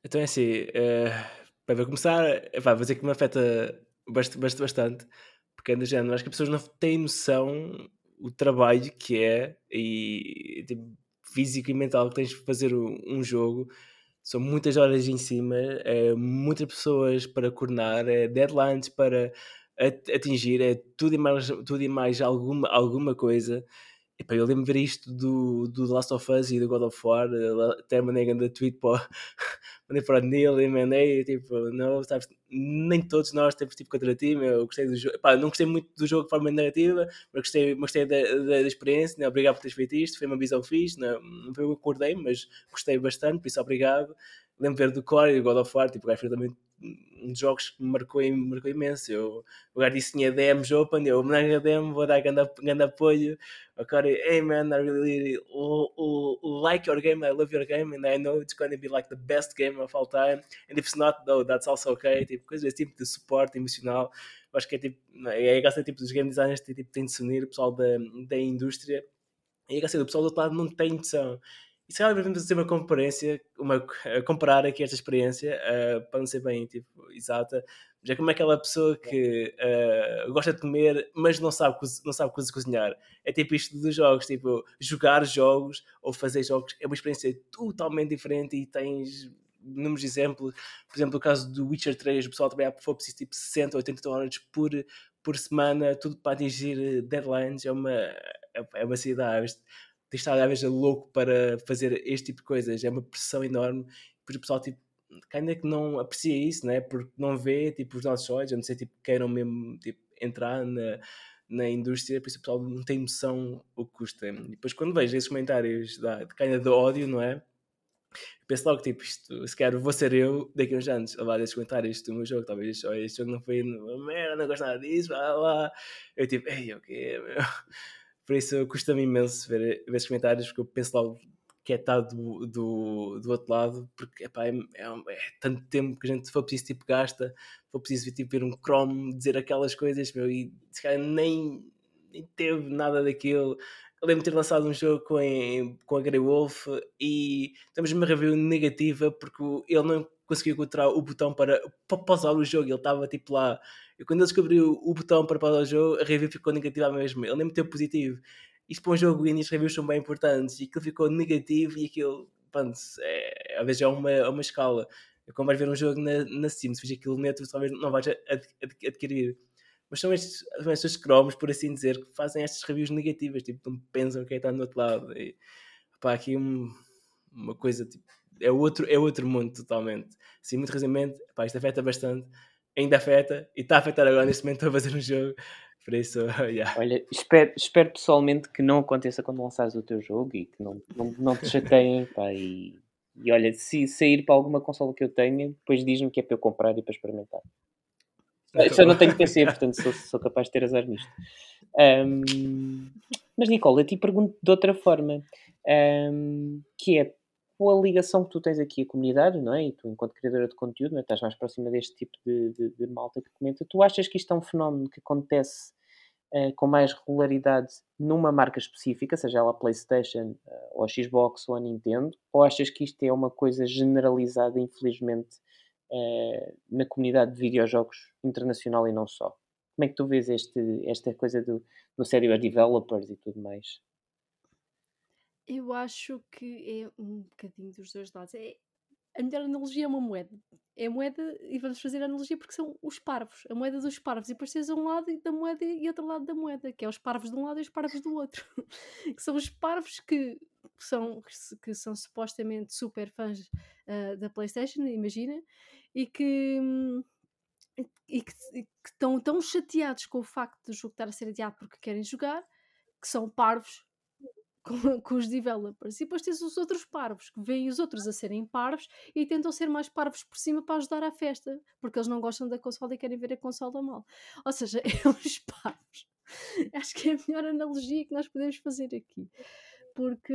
Então é assim, uh, Vai começar, vai dizer que me afeta bastante, bastante porque é do género, acho que as pessoas não têm noção o trabalho que é e tipo, físico e mental que tens de fazer um jogo. São muitas horas em cima, é, muitas pessoas para coordenar, é, deadlines para atingir, é tudo e mais, tudo e mais alguma, alguma coisa. Epá, eu lembro de ver isto do, do Last of Us e do God of War, eh, até mandei grande tweet para, mandei para o Neil e mandei, tipo, não, sabes, nem todos nós temos tipo contra ti, eu gostei do jogo, Epá, não gostei muito do jogo de forma negativa, mas gostei, gostei da, da, da experiência, né? obrigado por teres feito isto, foi uma visão fixe, não, não foi eu acordei, mas gostei bastante, por isso obrigado. Lembro de ver do Core e do God of War, tipo, o gajo foi também um dos jogos que me marcou, marcou imenso. Eu, o gajo disse que tinha DMs open, eu me a DM, vou dar grande, grande apoio. O cara, hey man, I really, like your game, I love your game, and I know it's going to be like the best game of all time. And if it's not, though, that's also okay. Tipo, coisas desse tipo de suporte emocional. Eu acho que é tipo, é a graça tipo, dos game designers, tipo, tem de se unir o pessoal da, da indústria. E a graça do pessoal do outro lado não tem noção. E se calhar devemos fazer uma comparência, uma, comparar aqui esta experiência, uh, para não ser bem tipo, exata, já como é aquela pessoa que uh, gosta de comer, mas não sabe, não sabe cozinhar. É tipo isto dos jogos, tipo, jogar jogos ou fazer jogos é uma experiência totalmente diferente e tens números de exemplos. Por exemplo, no caso do Witcher 3, o pessoal também foi preciso tipo 60, 80 horas por, por semana, tudo para atingir deadlines. É uma, é uma cidade estar às vezes louco para fazer este tipo de coisas, é uma pressão enorme, porque o pessoal tipo, ainda que não aprecia isso, né? porque não vê tipo, os nossos olhos, a não ser tipo, queiram mesmo tipo, entrar na, na indústria, por isso o pessoal não tem noção o que custa. E depois quando vejo esses comentários da, de ainda de ódio, não é? penso logo, tipo, isto, se quer vou ser eu daqui a uns anos a levar esses comentários do meu jogo, talvez, oh, este jogo não foi uma merda, não gosto nada disso, blá, blá. Eu tipo, ei, o okay, quê, meu? Por isso custa-me imenso ver, ver esses comentários, porque eu penso logo que é estar do, do, do outro lado, porque epá, é, é, é, tanto tempo que a gente, for preciso, tipo, gasta, for preciso tipo, ver um Chrome dizer aquelas coisas, meu, e se calhar nem, nem teve nada daquilo. Eu lembro de ter lançado um jogo com, com a Grey Wolf e temos uma review negativa porque ele não conseguiu encontrar o botão para, pausar o jogo. Ele estava tipo lá. E quando ele descobriu o botão para pausar o jogo, a review ficou negativa mesmo. Ele nem meteu positivo. Isto para um jogo indie, as reviews são bem importantes. E aquilo ficou negativo e aquilo, pronto, é, às vezes é uma, é uma escala. É como vais ver um jogo na, na se fizer aquilo neto, talvez não vais ad, ad, adquirir. Mas são estes, são estes cromos, por assim dizer, que fazem estas reviews negativas, tipo, não pensam quem está do outro lado. E, pá, aqui um, uma coisa, tipo, é outro, é outro mundo totalmente. Assim, muito resumidamente, pá, isto afeta bastante, ainda afeta, e está a afetar agora neste momento, estou a fazer um jogo, por isso, yeah. Olha, espero, espero pessoalmente que não aconteça quando lançares o teu jogo e que não, não, não te chateiem, pá, e, e olha, se sair para alguma consola que eu tenha, depois diz-me que é para eu comprar e para experimentar. Isso eu não tenho PC, portanto sou, sou capaz de ter azar nisto. Um, mas, Nicole, eu te pergunto de outra forma, um, que é com a ligação que tu tens aqui à comunidade, não é? E tu, enquanto criadora de conteúdo, é? estás mais próxima deste tipo de, de, de, malta que comenta. Tu achas que isto é um fenómeno que acontece uh, com mais regularidade numa marca específica, seja ela a PlayStation, uh, ou a Xbox, ou a Nintendo? Ou achas que isto é uma coisa generalizada, infelizmente, uh, na comunidade de videojogos internacional e não só. Como é que tu vês este, esta coisa do, do sério a developers e tudo mais? Eu acho que é um bocadinho dos dois lados. É, a melhor analogia é uma moeda. É a moeda, e vamos fazer a analogia porque são os parvos, a moeda dos parvos. E depois tens um lado da moeda e outro lado da moeda, que é os parvos de um lado e os parvos do outro. que são os parvos que são, que são supostamente super fãs uh, da PlayStation, imagina, e que. E que, e que estão tão chateados com o facto de o jogo estar a ser adiado porque querem jogar, que são parvos com, com, os developers. E depois tens os outros parvos, que veem os outros a serem parvos e tentam ser mais parvos por cima para ajudar à festa, porque eles não gostam da consola e querem ver a consola mal. Ou seja, é os parvos. Acho que é a melhor analogia que nós podemos fazer aqui. Porque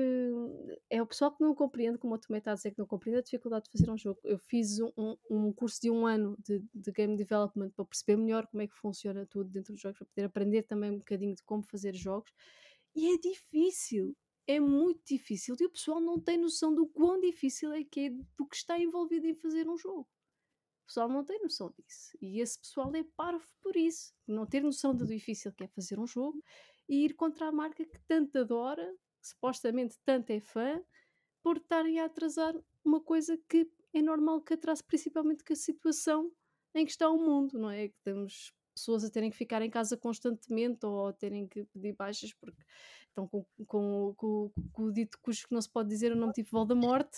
é o pessoal que não compreende, como o Tomé está a dizer que não compreende a dificuldade de fazer um jogo. Eu fiz um, um curso de um ano de, de game development para perceber melhor como é que funciona tudo dentro dos jogos, para poder aprender também um bocadinho de como fazer jogos. E é difícil, é muito difícil. E o pessoal não tem noção do quão difícil é que é do que está envolvido em fazer um jogo. O pessoal não tem noção disso. E esse pessoal é parvo por isso. Não ter noção do difícil que é fazer um jogo e ir contra a marca que tanto adora, que supostamente tanto é fã, por estarem a atrasar uma coisa que é normal que atrase, principalmente com a situação em que está o mundo, não é? Que temos pessoas a terem que ficar em casa constantemente ou a terem que pedir baixas porque estão com, com, com, com o dito cujo que não se pode dizer o nome tipo Voldemort.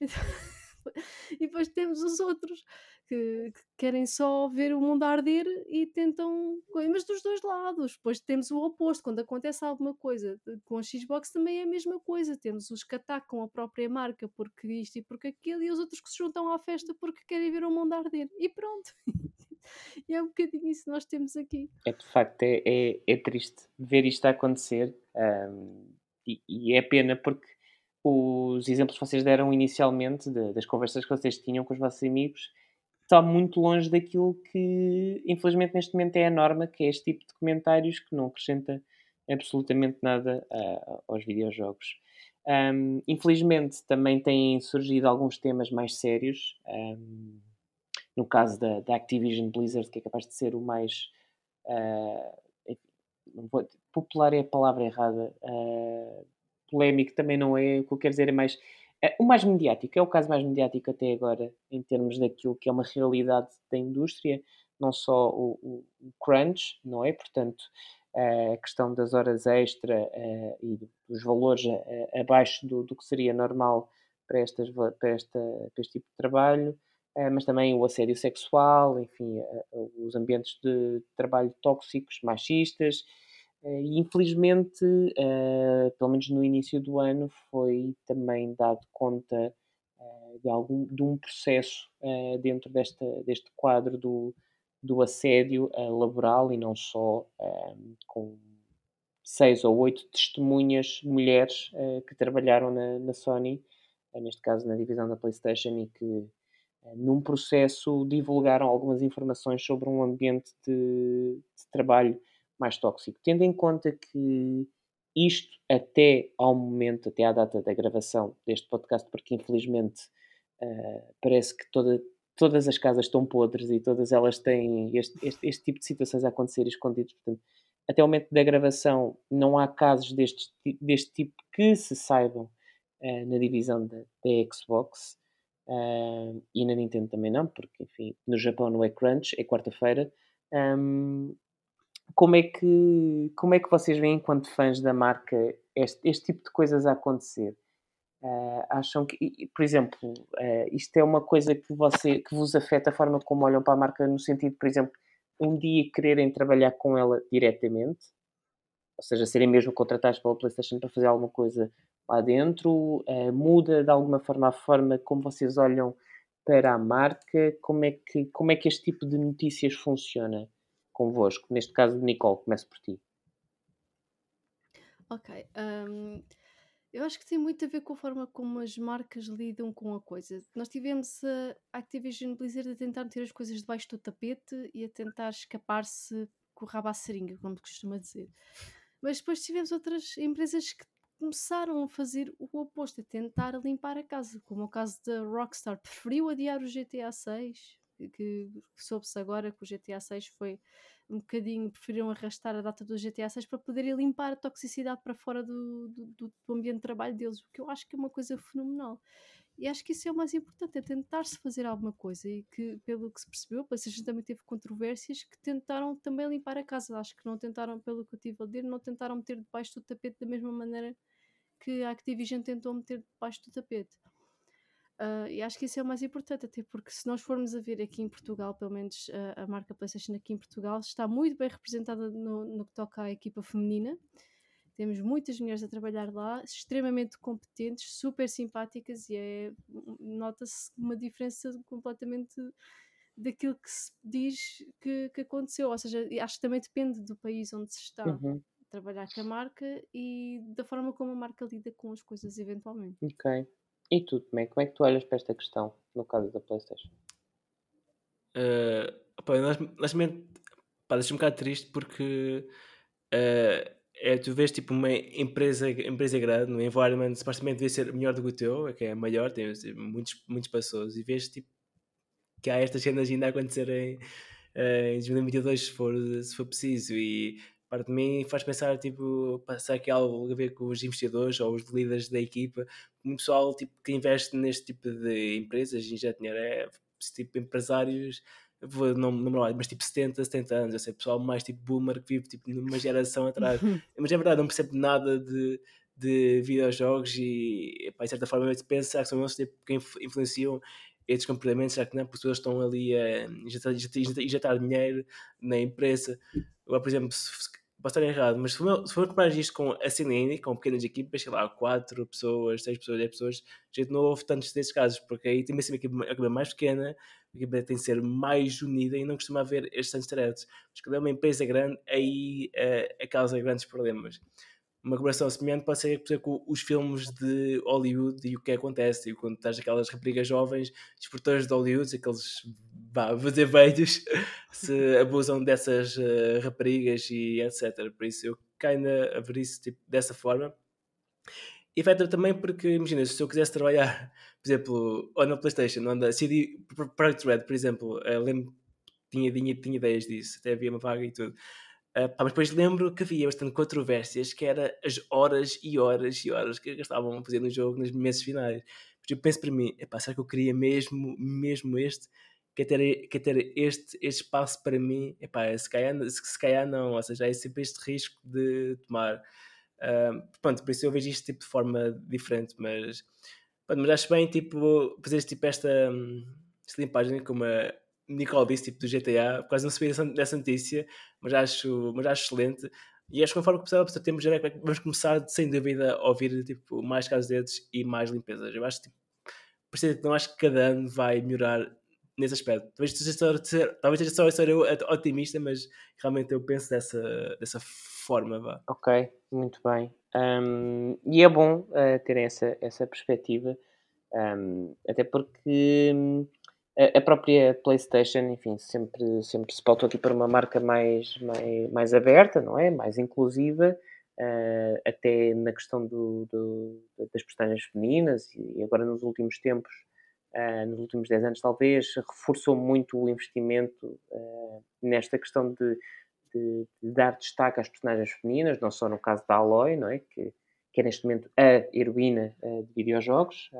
e depois temos os outros que, que, querem só ver o mundo arder e tentam. Mas dos dois lados. Depois temos o oposto. Quando acontece alguma coisa com a Xbox também é a mesma coisa. Temos os que atacam a própria marca porque isto e porque aquilo e os outros que se juntam à festa porque querem ver o mundo arder. E pronto. e é um bocadinho isso que nós temos aqui. É de facto, é, é, é triste ver isto acontecer um, e, e, é pena porque os exemplos que vocês deram inicialmente de, das conversas que vocês tinham com os vossos amigos está muito longe daquilo que infelizmente neste momento é a norma, que é este tipo de comentários que não acrescenta absolutamente nada aos videojogos. Um, infelizmente também têm surgido alguns temas mais sérios. Um, no caso da, da, Activision Blizzard, que é capaz de ser o mais. Uh, popular é a palavra errada. Uh, polémico também não é. O que eu quero dizer é mais. Uh, o mais mediático, é o caso mais mediático até agora, em termos daquilo que é uma realidade da indústria, não só o, o, crunch, não é? Portanto, a questão das horas extra e dos valores abaixo do, do, que seria normal para, estas, para, esta, para este tipo de trabalho, eh, mas também o assédio sexual, enfim, eh, eh, os ambientes de trabalho tóxicos, machistas. E infelizmente, pelo menos no início do ano, foi também dado conta de, algum, de um processo dentro desta, deste quadro do, do assédio laboral e não só com seis ou oito testemunhas, mulheres, que trabalharam na, na Sony, neste caso na divisão da PlayStation, e que num processo divulgaram algumas informações sobre um ambiente de, de trabalho mais tóxico. Tendo em conta que isto até ao momento, até à data da gravação deste podcast, porque infelizmente uh, parece que toda, todas as casas estão podres e todas elas têm este, este, este, tipo de situações a acontecer escondidos. Portanto, até o momento da gravação não há casos deste, deste tipo que se saibam uh, na divisão da, da Xbox uh, e na Nintendo também não, porque enfim, no Japão não é crunch, é quarta-feira. Um, como é que como é que vocês veem enquanto fãs da marca este, este tipo de coisas a acontecer? Uh, acham que, por exemplo, uh, isto é uma coisa que, você, que vos afeta a forma como olham para a marca, no sentido, por exemplo, um dia quererem trabalhar com ela diretamente, ou seja, serem mesmo contratados pela PlayStation para fazer alguma coisa lá dentro, uh, muda de alguma forma a forma como vocês olham para a marca, como é que, como é que este tipo de notícias funciona? Convosco? Neste caso, Nicole, começo por ti. Ok. Um, eu acho que tem muito a ver com a forma como as marcas lidam com a coisa. Nós tivemos a Activision Blizzard a tentar meter as coisas debaixo do tapete e a tentar escapar-se com o rabo à seringa, como costuma dizer. Mas depois tivemos outras empresas que começaram a fazer o oposto, a tentar limpar a casa, como o caso da Rockstar. Preferiu adiar o GTA 6, que soube-se agora que o GTA 6 foi um bocadinho, preferiram arrastar a data do GTA 6 para poderem limpar a toxicidade para fora do, do, do, ambiente de trabalho deles, o que eu acho que é uma coisa fenomenal. E acho que isso é o mais importante, é tentar-se fazer alguma coisa e que, pelo que se percebeu, a PlayStation também teve controvérsias que tentaram também limpar a casa. Acho que não tentaram, pelo que eu tive a ler, não tentaram meter debaixo do tapete da mesma maneira que a Activision tentou meter debaixo do tapete. Uh, e acho que isso é o mais importante, até porque se nós formos a ver aqui em Portugal, pelo menos uh, a marca PlayStation aqui em Portugal está muito bem representada no, no que toca à equipa feminina. Temos muitas mulheres a trabalhar lá, extremamente competentes, super simpáticas e é, nota-se uma diferença completamente daquilo que se diz que, que, aconteceu. Ou seja, acho que também depende do país onde se está uhum. a trabalhar com a marca e da forma como a marca lida com as coisas eventualmente. Ok. E tu, Tomé, como é que tu olhas para esta questão no caso da PlayStation? Uh, opa, honestamente, pá, deixa-me um bocado triste porque uh, é, tu vês tipo uma empresa, empresa grande, no environment supostamente devia ser melhor do que o teu, é que é maior, tem muitos, muitos pessoas, e vês tipo que há estas cenas ainda a acontecerem uh, em 2022 se for, se for preciso, e parte de mim faz pensar, tipo, que há algo a ver com os investidores ou os líderes da equipa? O pessoal tipo, que investe neste tipo de empresas e dinheiro é tipo empresários, vou não, não mas tipo 70, 70 anos, eu sei, pessoal mais tipo boomer que vive tipo numa geração atrás. mas é verdade, não percebo nada de, de videojogos e, pá, de certa forma, eu penso que são eles tipo, que influenciam estes comportamentos, será que não? Porque pessoas estão ali a injetar, injetar, injetar dinheiro na empresa. Agora, por exemplo, se, posso estar errado, mas se for, se for comparar isto com a CNN, com pequenas equipas, sei lá, 4 pessoas, 6 pessoas, 10 pessoas, gente não houve tantos desses casos, porque aí tem ser uma equipa, mais pequena, a equipa tem que ser mais unida e não costuma haver estes tantos threads. Mas quando é uma empresa grande, aí uh, causa grandes problemas uma comparação semelhante pode ser, por exemplo, os filmes de Hollywood e o que acontece. E quando estás aquelas raparigas jovens, exportadores de Hollywood, aqueles vá, fazer velhos, se abusam dessas uh, raparigas e etc. Por isso eu ainda a ver isso tipo, dessa forma. E afeta também porque, imagina, se eu quisesse trabalhar, por exemplo, ou na PlayStation, ou na CD Projekt Red, por exemplo, uh, lembro tinha, tinha, tinha ideias disso, até havia uma vaga e tudo. Uh, pá, mas depois lembro que havia bastante controvérsias, que era as horas e horas e horas que gastavam a fazer no jogo nos meses finais. Mas eu penso para mim, epá, será que eu queria mesmo, mesmo este? Quer ter, quer ter este, este espaço para mim? Epá, se, calhar, se, se calhar não, ou seja, é sempre este risco de tomar. Uh, pronto, por isso eu vejo isto tipo, de forma diferente, mas, pronto, mas acho bem tipo, fazer tipo, esta, hum, esta limpagem como a Nicole disse, tipo do GTA, quase não sabia dessa notícia, mas acho, mas acho excelente. E acho que conforme começar a temos já vamos começar sem dúvida a ouvir tipo, mais casos deles e mais limpezas. Eu acho tipo, por isso não acho que cada ano vai melhorar nesse aspecto. Talvez seja só, talvez seja só ser otimista, mas realmente eu penso dessa, dessa forma. Vá. Ok, muito bem. Um, e é bom uh, ter essa, essa perspectiva, um, até porque hum, a, própria PlayStation, enfim, sempre, sempre se pautou aqui para uma marca mais, mais, mais aberta, não é? Mais inclusiva. Uh, até na questão do, do, das personagens femininas e agora nos últimos tempos uh, nos últimos 10 anos, talvez, reforçou muito o investimento uh, nesta questão de, de, de, dar destaque às personagens femininas, não só no caso da Aloy, não é? que, que é neste momento a heroína de videojogos.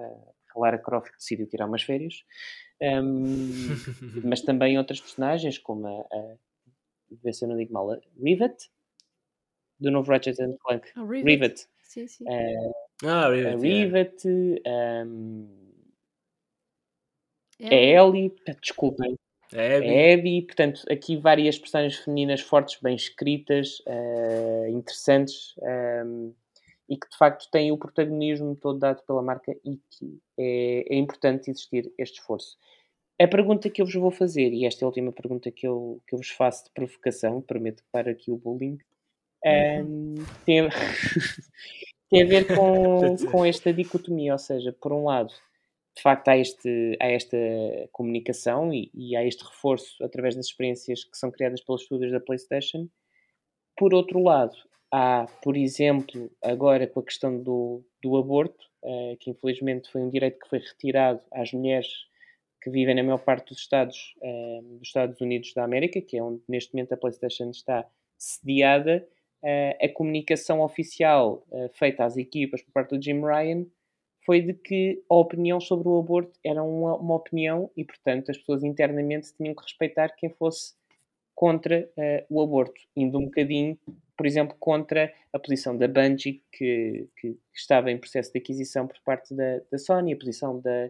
A Lara Croft decidiu tirar umas férias. Um, mas também outras personagens, como a, a ver se eu não digo mal, a Rivet, do novo Ratchet Clank. Oh, Rivet. Rivet. Sim, sim. Uh, ah, Rivet. A Rivet, yeah. um, é Ellie, desculpem. É Abby. É Abby, portanto, aqui várias personagens femininas fortes, bem escritas, uh, interessantes um, e que de facto têm o protagonismo todo dado pela marca e que é, é, importante existir este esforço. A pergunta que eu vos vou fazer, e esta é a última pergunta que eu, que eu vos faço de provocação, prometo que para aqui o bullying, um, ehm, tem, tem a ver com, com esta dicotomia, ou seja, por um lado, de facto há, este, há esta comunicação e, e, há este reforço através das experiências que são criadas pelos estúdios da PlayStation. Por outro lado, há, por exemplo, agora com a questão do, do aborto, uh, que infelizmente foi um direito que foi retirado às mulheres que vivem na maior parte dos Estados, uh, dos Estados Unidos da América, que é onde neste momento a PlayStation está sediada, uh, a comunicação oficial feita às equipas por parte do Jim Ryan foi de que a opinião sobre o aborto era uma, uma opinião e, portanto, as pessoas internamente tinham que respeitar quem fosse contra o aborto, indo um bocadinho, por exemplo, contra a posição da Bungie, que, que estava em processo de aquisição por parte da, da Sony, a posição da,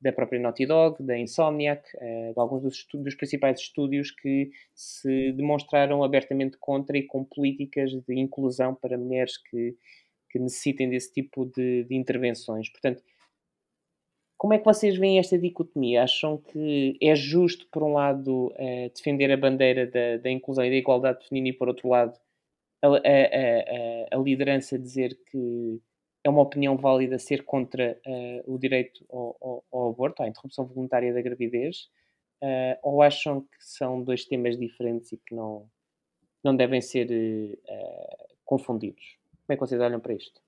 da própria Naughty Dog, da Insomniac, uh, de alguns dos, dos, principais estúdios que se demonstraram abertamente contra e com políticas de inclusão para mulheres que que necessitem desse tipo de, de intervenções. Portanto, como é que vocês veem esta dicotomia? Acham que é justo, por um lado, uh, defender a bandeira da, da, inclusão e da igualdade feminina e, por outro lado, a, a, a, liderança dizer que é uma opinião válida ser contra uh, o direito ao, ao, ao, aborto, à interrupção voluntária da gravidez? Uh, ou acham que são dois temas diferentes e que não, não devem ser confundidos? Como é que vocês olham para isto?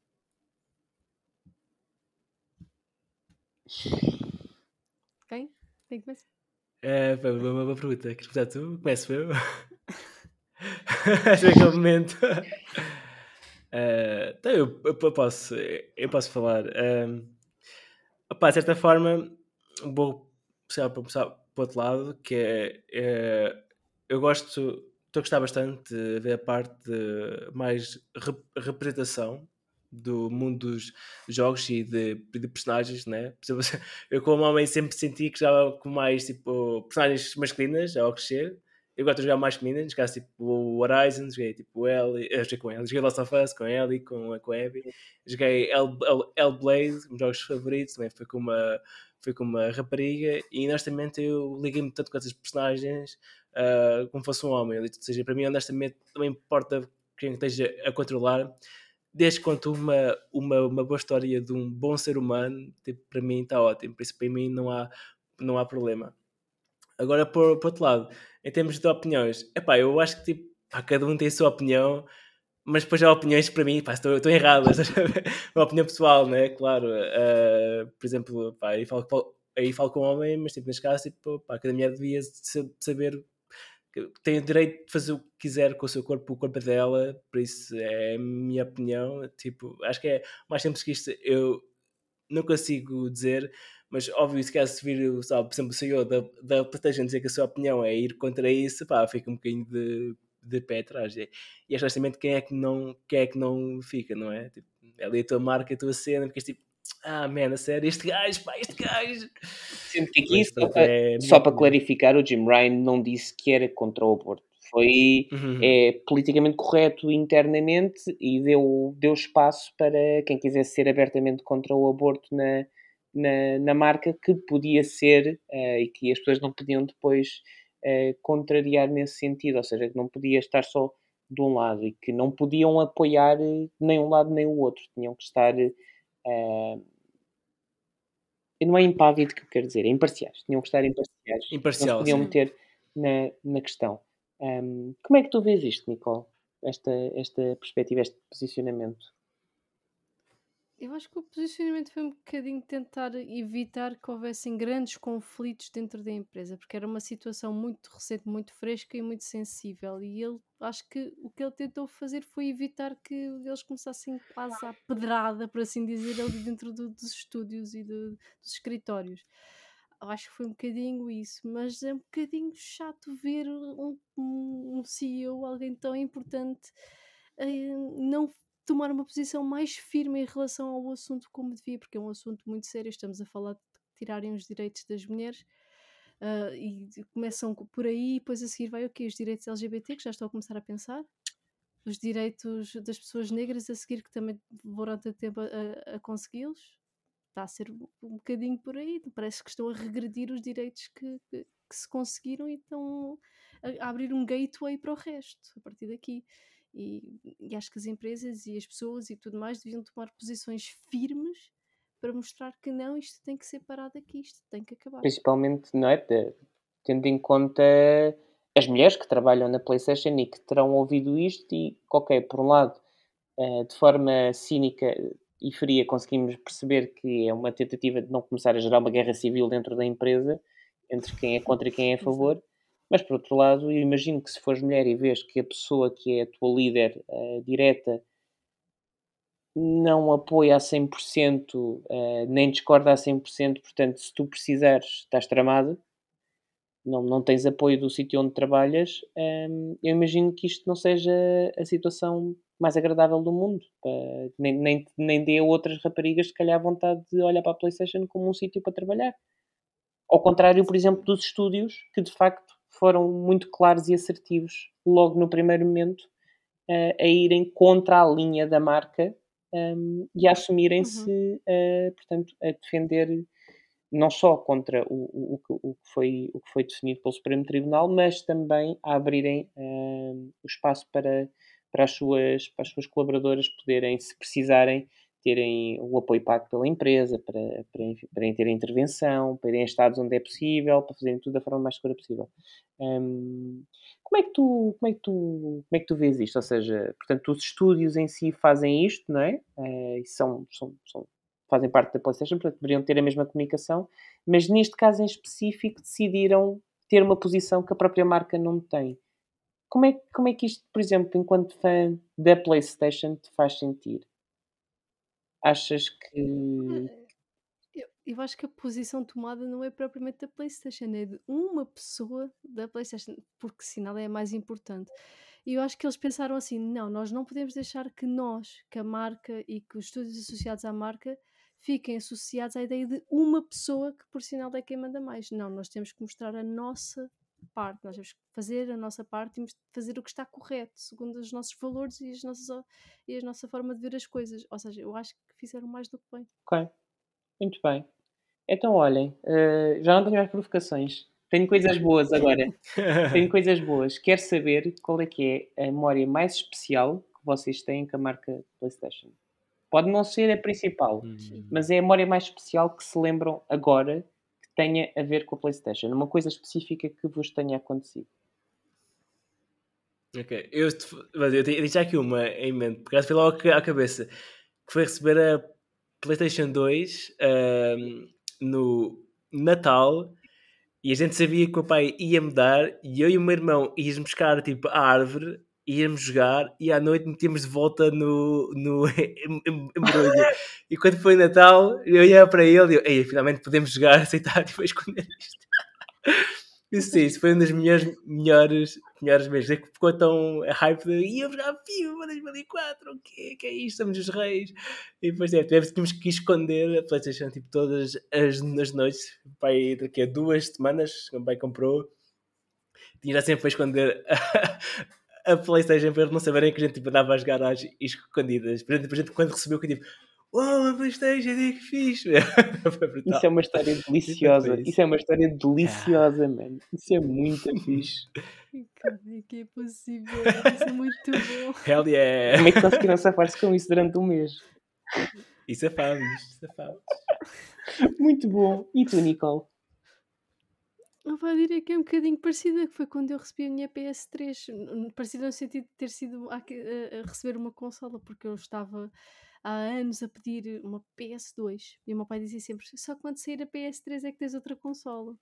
Quem? Quem começa? É, uma, uma, uma pergunta. Queres começar tu? Começo eu? Acho aquele momento. Uh, então eu, eu, posso, eu posso falar. Opa, de certa forma, vou puxar para, puxar para o outro lado, que é, é eu gosto estou a gostar bastante de ver a parte de mais rep representação do mundo dos jogos e de, de personagens, né? Eu como homem sempre senti que jogava com mais tipo personagens masculinas ao crescer. Eu gosto de jogar mais femininas, nesse caso tipo o Horizon, joguei tipo Ellie, eu joguei com ela, joguei Lost of Us com Ellie, com, com a Abby, joguei Hellblade, meus jogos favoritos, também foi com uma foi com uma rapariga e honestamente eu liguei-me tanto com essas personagens uh, como fosse um homem. Ou seja, para mim, honestamente, não importa quem esteja a controlar, desde quanto uma, uma, uma boa história de um bom ser humano, tipo, para mim está ótimo. Por isso, para mim, não há, não há problema. Agora, por, por outro lado, em termos de opiniões, epá, eu acho que tipo, pá, cada um tem a sua opinião, mas depois há opiniões para mim pá, estão, estão erradas. uma opinião pessoal, né? Claro. Uh, por exemplo, pá, aí, falo, aí falo com um homem, mas tipo, neste caso, tipo, pá, cada mulher devia saber tem o direito de fazer o que quiser com o seu corpo, o corpo é dela, por isso é a minha opinião. Tipo, acho que é mais simples que isto. Eu não consigo dizer, mas óbvio, se quer se vir, sabe, por exemplo, o senhor da, da PlayStation dizer que a sua opinião é ir contra isso, pá, fica um bocadinho de, de pé atrás. E, e honestamente, quem é que não, quem é que não fica, não é? Tipo, é ali a tua marca, a tua cena, porque tipo, ah, man, a sério, este gajo, pá, este gajo. Sempre que aqui, só, para, é só para clarificar, o Jim Ryan não disse que era contra o aborto. Foi uhum. é, politicamente correto internamente e deu, deu espaço para quem quisesse ser abertamente contra o aborto na, na, na marca que podia ser uh, e que as pessoas não podiam depois uh, contrariar nesse sentido, ou seja, que não podia estar só de um lado e que não podiam apoiar nem um lado nem o outro, tinham que estar. Uh, não é impávido que eu quero dizer, é imparciais, tinham que estar imparciais, Imparcial, não podiam sim. meter na, na questão. Um, como é que tu vês isto, Nicole? Esta, esta perspectiva, este posicionamento? Eu acho que o posicionamento foi um bocadinho tentar evitar que houvessem grandes conflitos dentro da empresa, porque era uma situação muito recente, muito fresca e muito sensível. E ele, acho que o que ele tentou fazer foi evitar que eles começassem quase à pedrada, por assim dizer, ali dentro do- dos estúdios e do- dos escritórios. Eu acho que foi um bocadinho isso, mas é um bocadinho chato ver um, um CEO, alguém tão importante, eh, não tomar uma posição mais firme em relação ao assunto como devia, porque é um assunto muito sério. Estamos a falar de tirarem os direitos das mulheres ah, e começam co- por aí, e depois a seguir vai o quê? Os direitos LGBT, que já estou a começar a pensar. Os direitos das pessoas negras a seguir, que também demoram tanto tempo a, a- consegui-los. Está a ser um bocadinho por aí. Parece que estão a regredir os direitos que, que, que se conseguiram e estão a, a abrir um gateway para o resto, a partir daqui. E, e acho que as empresas e as pessoas e tudo mais deviam tomar posições firmes para mostrar que não, isto tem que ser parado aqui, isto tem que acabar. Principalmente, não é? Tendo em conta as mulheres que trabalham na PlayStation e que terão ouvido isto e, ok, por um lado, eh, de forma cínica e fria conseguimos perceber que é uma tentativa de não começar a gerar uma guerra civil dentro da empresa entre quem é contra e quem é a favor. Mas por outro lado, eu imagino que se fores mulher e vês que a pessoa que é a tua líder eh, direta não apoia a 100%, eh, nem discorda a 100%, portanto, se tu precisares, estás tramado, não, não tens apoio do sítio onde trabalhas, hum, eu imagino que isto não seja a situação mais agradável do mundo. Eh, nem, nem, nem dê a outras raparigas, se calhar, vontade de olhar para a PlayStation como um sítio para trabalhar. Ao contrário, por exemplo, dos estúdios, que de facto foram muito claros e assertivos logo no primeiro momento eh, a irem contra a linha da marca um, e a assumirem-se, uh, portanto, a defender não só contra o, o, o, que foi, o que foi definido pelo Supremo Tribunal, mas também a abrirem uh, o espaço para, para, as suas, para as suas colaboradoras poderem, se precisarem, terem o apoio pago pela empresa, para, para, para ter intervenção, para irem a estados onde é possível, para fazerem tudo da forma mais segura possível. Um, como é que tu como é que tu como é que tu vês isto? Ou seja, portanto, os estúdios em si fazem isto, não é? Uh, são, são, são, fazem parte da PlayStation, portanto, deveriam ter a mesma comunicação, mas neste caso em específico decidiram ter uma posição que a própria marca não tem. Como é, como é que isto, por exemplo, enquanto fã da PlayStation, te faz sentir? Achas que. Eu, acho que a posição tomada não é propriamente da PlayStation, é de uma pessoa da PlayStation, porque sinal é a mais importante. E eu acho que eles pensaram assim: não, nós não podemos deixar que nós, que a marca e que os estúdios associados à marca fiquem associados à ideia de uma pessoa que, por sinal, é quem manda mais. Não, nós temos que mostrar a nossa parte, nós temos que fazer a nossa parte e fazer o que está correto, segundo os nossos valores e, as nossas, e a nossa forma de ver as coisas. Ou seja, eu acho que fizeram mais do que bem. Ok, muito bem. Então, olhem, uh, já não tenho mais provocações. Tenho coisas boas agora. tenho coisas boas. Quero saber qual é que é a memória mais especial que vocês têm com a marca PlayStation. Pode não ser a principal, Hum. mas é a memória mais especial que se lembram agora tenha a ver com a PlayStation. Uma coisa específica que vos tenha acontecido. Ok, eu, mas eu aqui uma em mente, porque foi logo à cabeça, que foi receber a PlayStation 2 um, no Natal e a gente sabia que o pai ia me dar e eu e o meu irmão íamos buscar tipo a árvore, íamos jogar e à noite metíamos de volta no, no embrulho. E quando foi Natal, eu ia para ele e eu, Ei, finalmente podemos jogar, aceitar e depois esconder isto. Isso sim, isso foi um dos melhores, melhores, melhores meses. É que ficou tão hype de ia jogar FIFA 2004, o quê? que é isto? Somos os reis. E depois é, tínhamos que esconder a PlayStation tipo, todas as, as noites. O pai, daqui a duas semanas, o pai comprou. Tinha sempre para esconder a, a PlayStation para eles não saberem que a gente tipo, dava as garagens escondidas. Por exemplo, por exemplo, quando recebeu que tipo Oh, uma Playstation, é que fixe! Isso é uma história deliciosa. Isso é uma história deliciosa, mano. Isso é muito fixe. Como é que é possível? Isso é muito bom. Hell yeah! Como é que conseguiram safar-se com isso durante um mês? E safámos, safámos. Muito bom. E tu, Nicole? Eu vou dizer que é um bocadinho parecida, que foi quando eu recebi a minha PS3. Parecida no sentido de ter sido a, a receber uma consola, porque eu estava há anos a pedir uma PS2. E o meu pai dizia sempre: só quando sair a PS3 é que tens outra consola.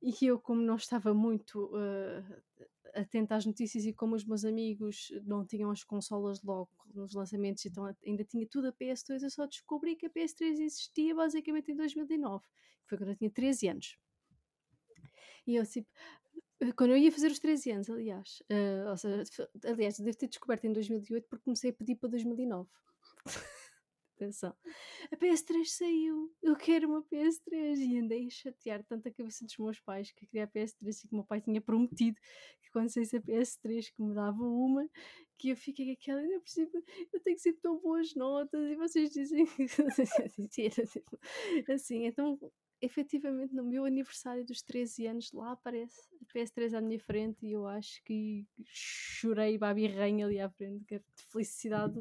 E eu, como não estava muito uh, atenta às notícias e como os meus amigos não tinham as consolas logo nos lançamentos, então ainda tinha tudo a PS2, eu só descobri que a PS3 existia basicamente em 2009. Foi quando eu tinha 13 anos. E eu tipo, quando eu ia fazer os 13 anos, aliás, uh, ou seja, aliás, devo ter descoberto em 2008 porque comecei a pedir para 2009. Atenção. A PS3 saiu. Eu quero uma PS3. E andei a chatear tanto a cabeça dos meus pais que queria a PS3 e que o meu pai tinha prometido que quando saísse a PS3 que me dava uma, que eu fiquei com aquela, ainda por cima, eu tenho que ser tão boas notas e vocês dizem assim, então efetivamente no meu aniversário dos 13 anos lá aparece a PS3 à minha frente e eu acho que chorei babi rainha ali à frente de felicidade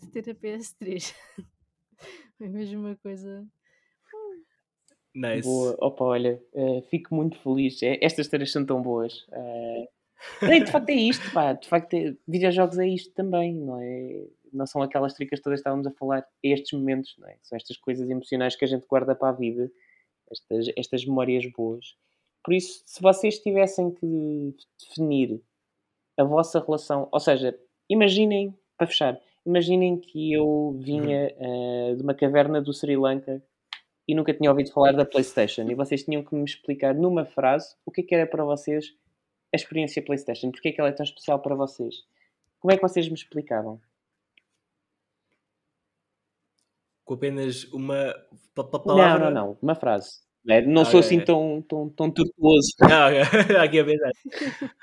de ter a PS3 foi mesmo uma coisa nice. boa, opa olha uh, fico muito feliz. É, estas histórias são tão boas. Uh, de facto é isto pá. de facto é, videojogos é isto também não é? Não são aquelas tricas todas que estávamos a falar. Estes momentos não é? são estas coisas emocionais que a gente guarda para a vida estas, estas memórias boas. Por isso, se vocês tivessem que definir a vossa relação, ou seja, imaginem, para fechar, imaginem que eu vinha uh, de uma caverna do Sri Lanka e nunca tinha ouvido falar da PlayStation e vocês tinham que me explicar numa frase o que é que era para vocês a experiência PlayStation, porque é que ela é tão especial para vocês. Como é que vocês me explicavam? com apenas uma palavra? Não, não, não, uma frase. É, não sou assim tão, tão, tão tortuoso. Não, aqui a pensar.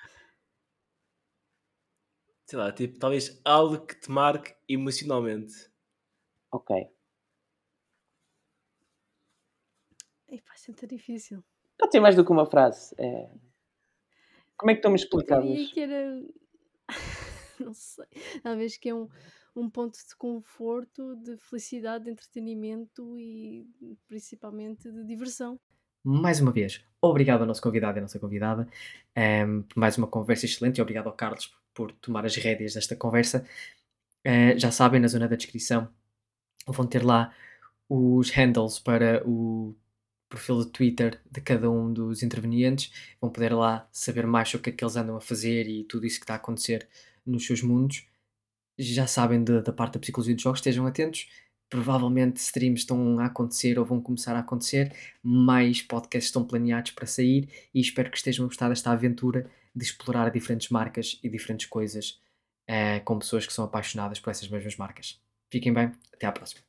Sei lá, tipo, talvez algo que te marque emocionalmente. Ok. Epá, isso é muito difícil. Pode ser mais do que uma frase. É... Como é que estão-me explicados? que era... não sei. Talvez que é um um ponto de conforto, de felicidade, de entretenimento e principalmente de diversão. Mais uma vez, obrigado ao nosso convidado e à nossa convidada um, por mais uma conversa excelente e obrigado ao Carlos por tomar as rédeas desta conversa. Uh, já sabem, na zona da descrição vão ter lá os handles para o perfil de Twitter de cada um dos intervenientes. Vão poder lá saber mais sobre o que é que eles andam a fazer e tudo isso que está a acontecer nos seus mundos já sabem da, da parte da psicologia dos jogos, estejam atentos. Provavelmente streams estão a acontecer ou vão começar a acontecer, mais podcasts estão planeados para sair e espero que estejam a gostar desta aventura de explorar diferentes marcas e diferentes coisas uh, com pessoas que são apaixonadas por essas mesmas marcas. Fiquem bem, até à próxima.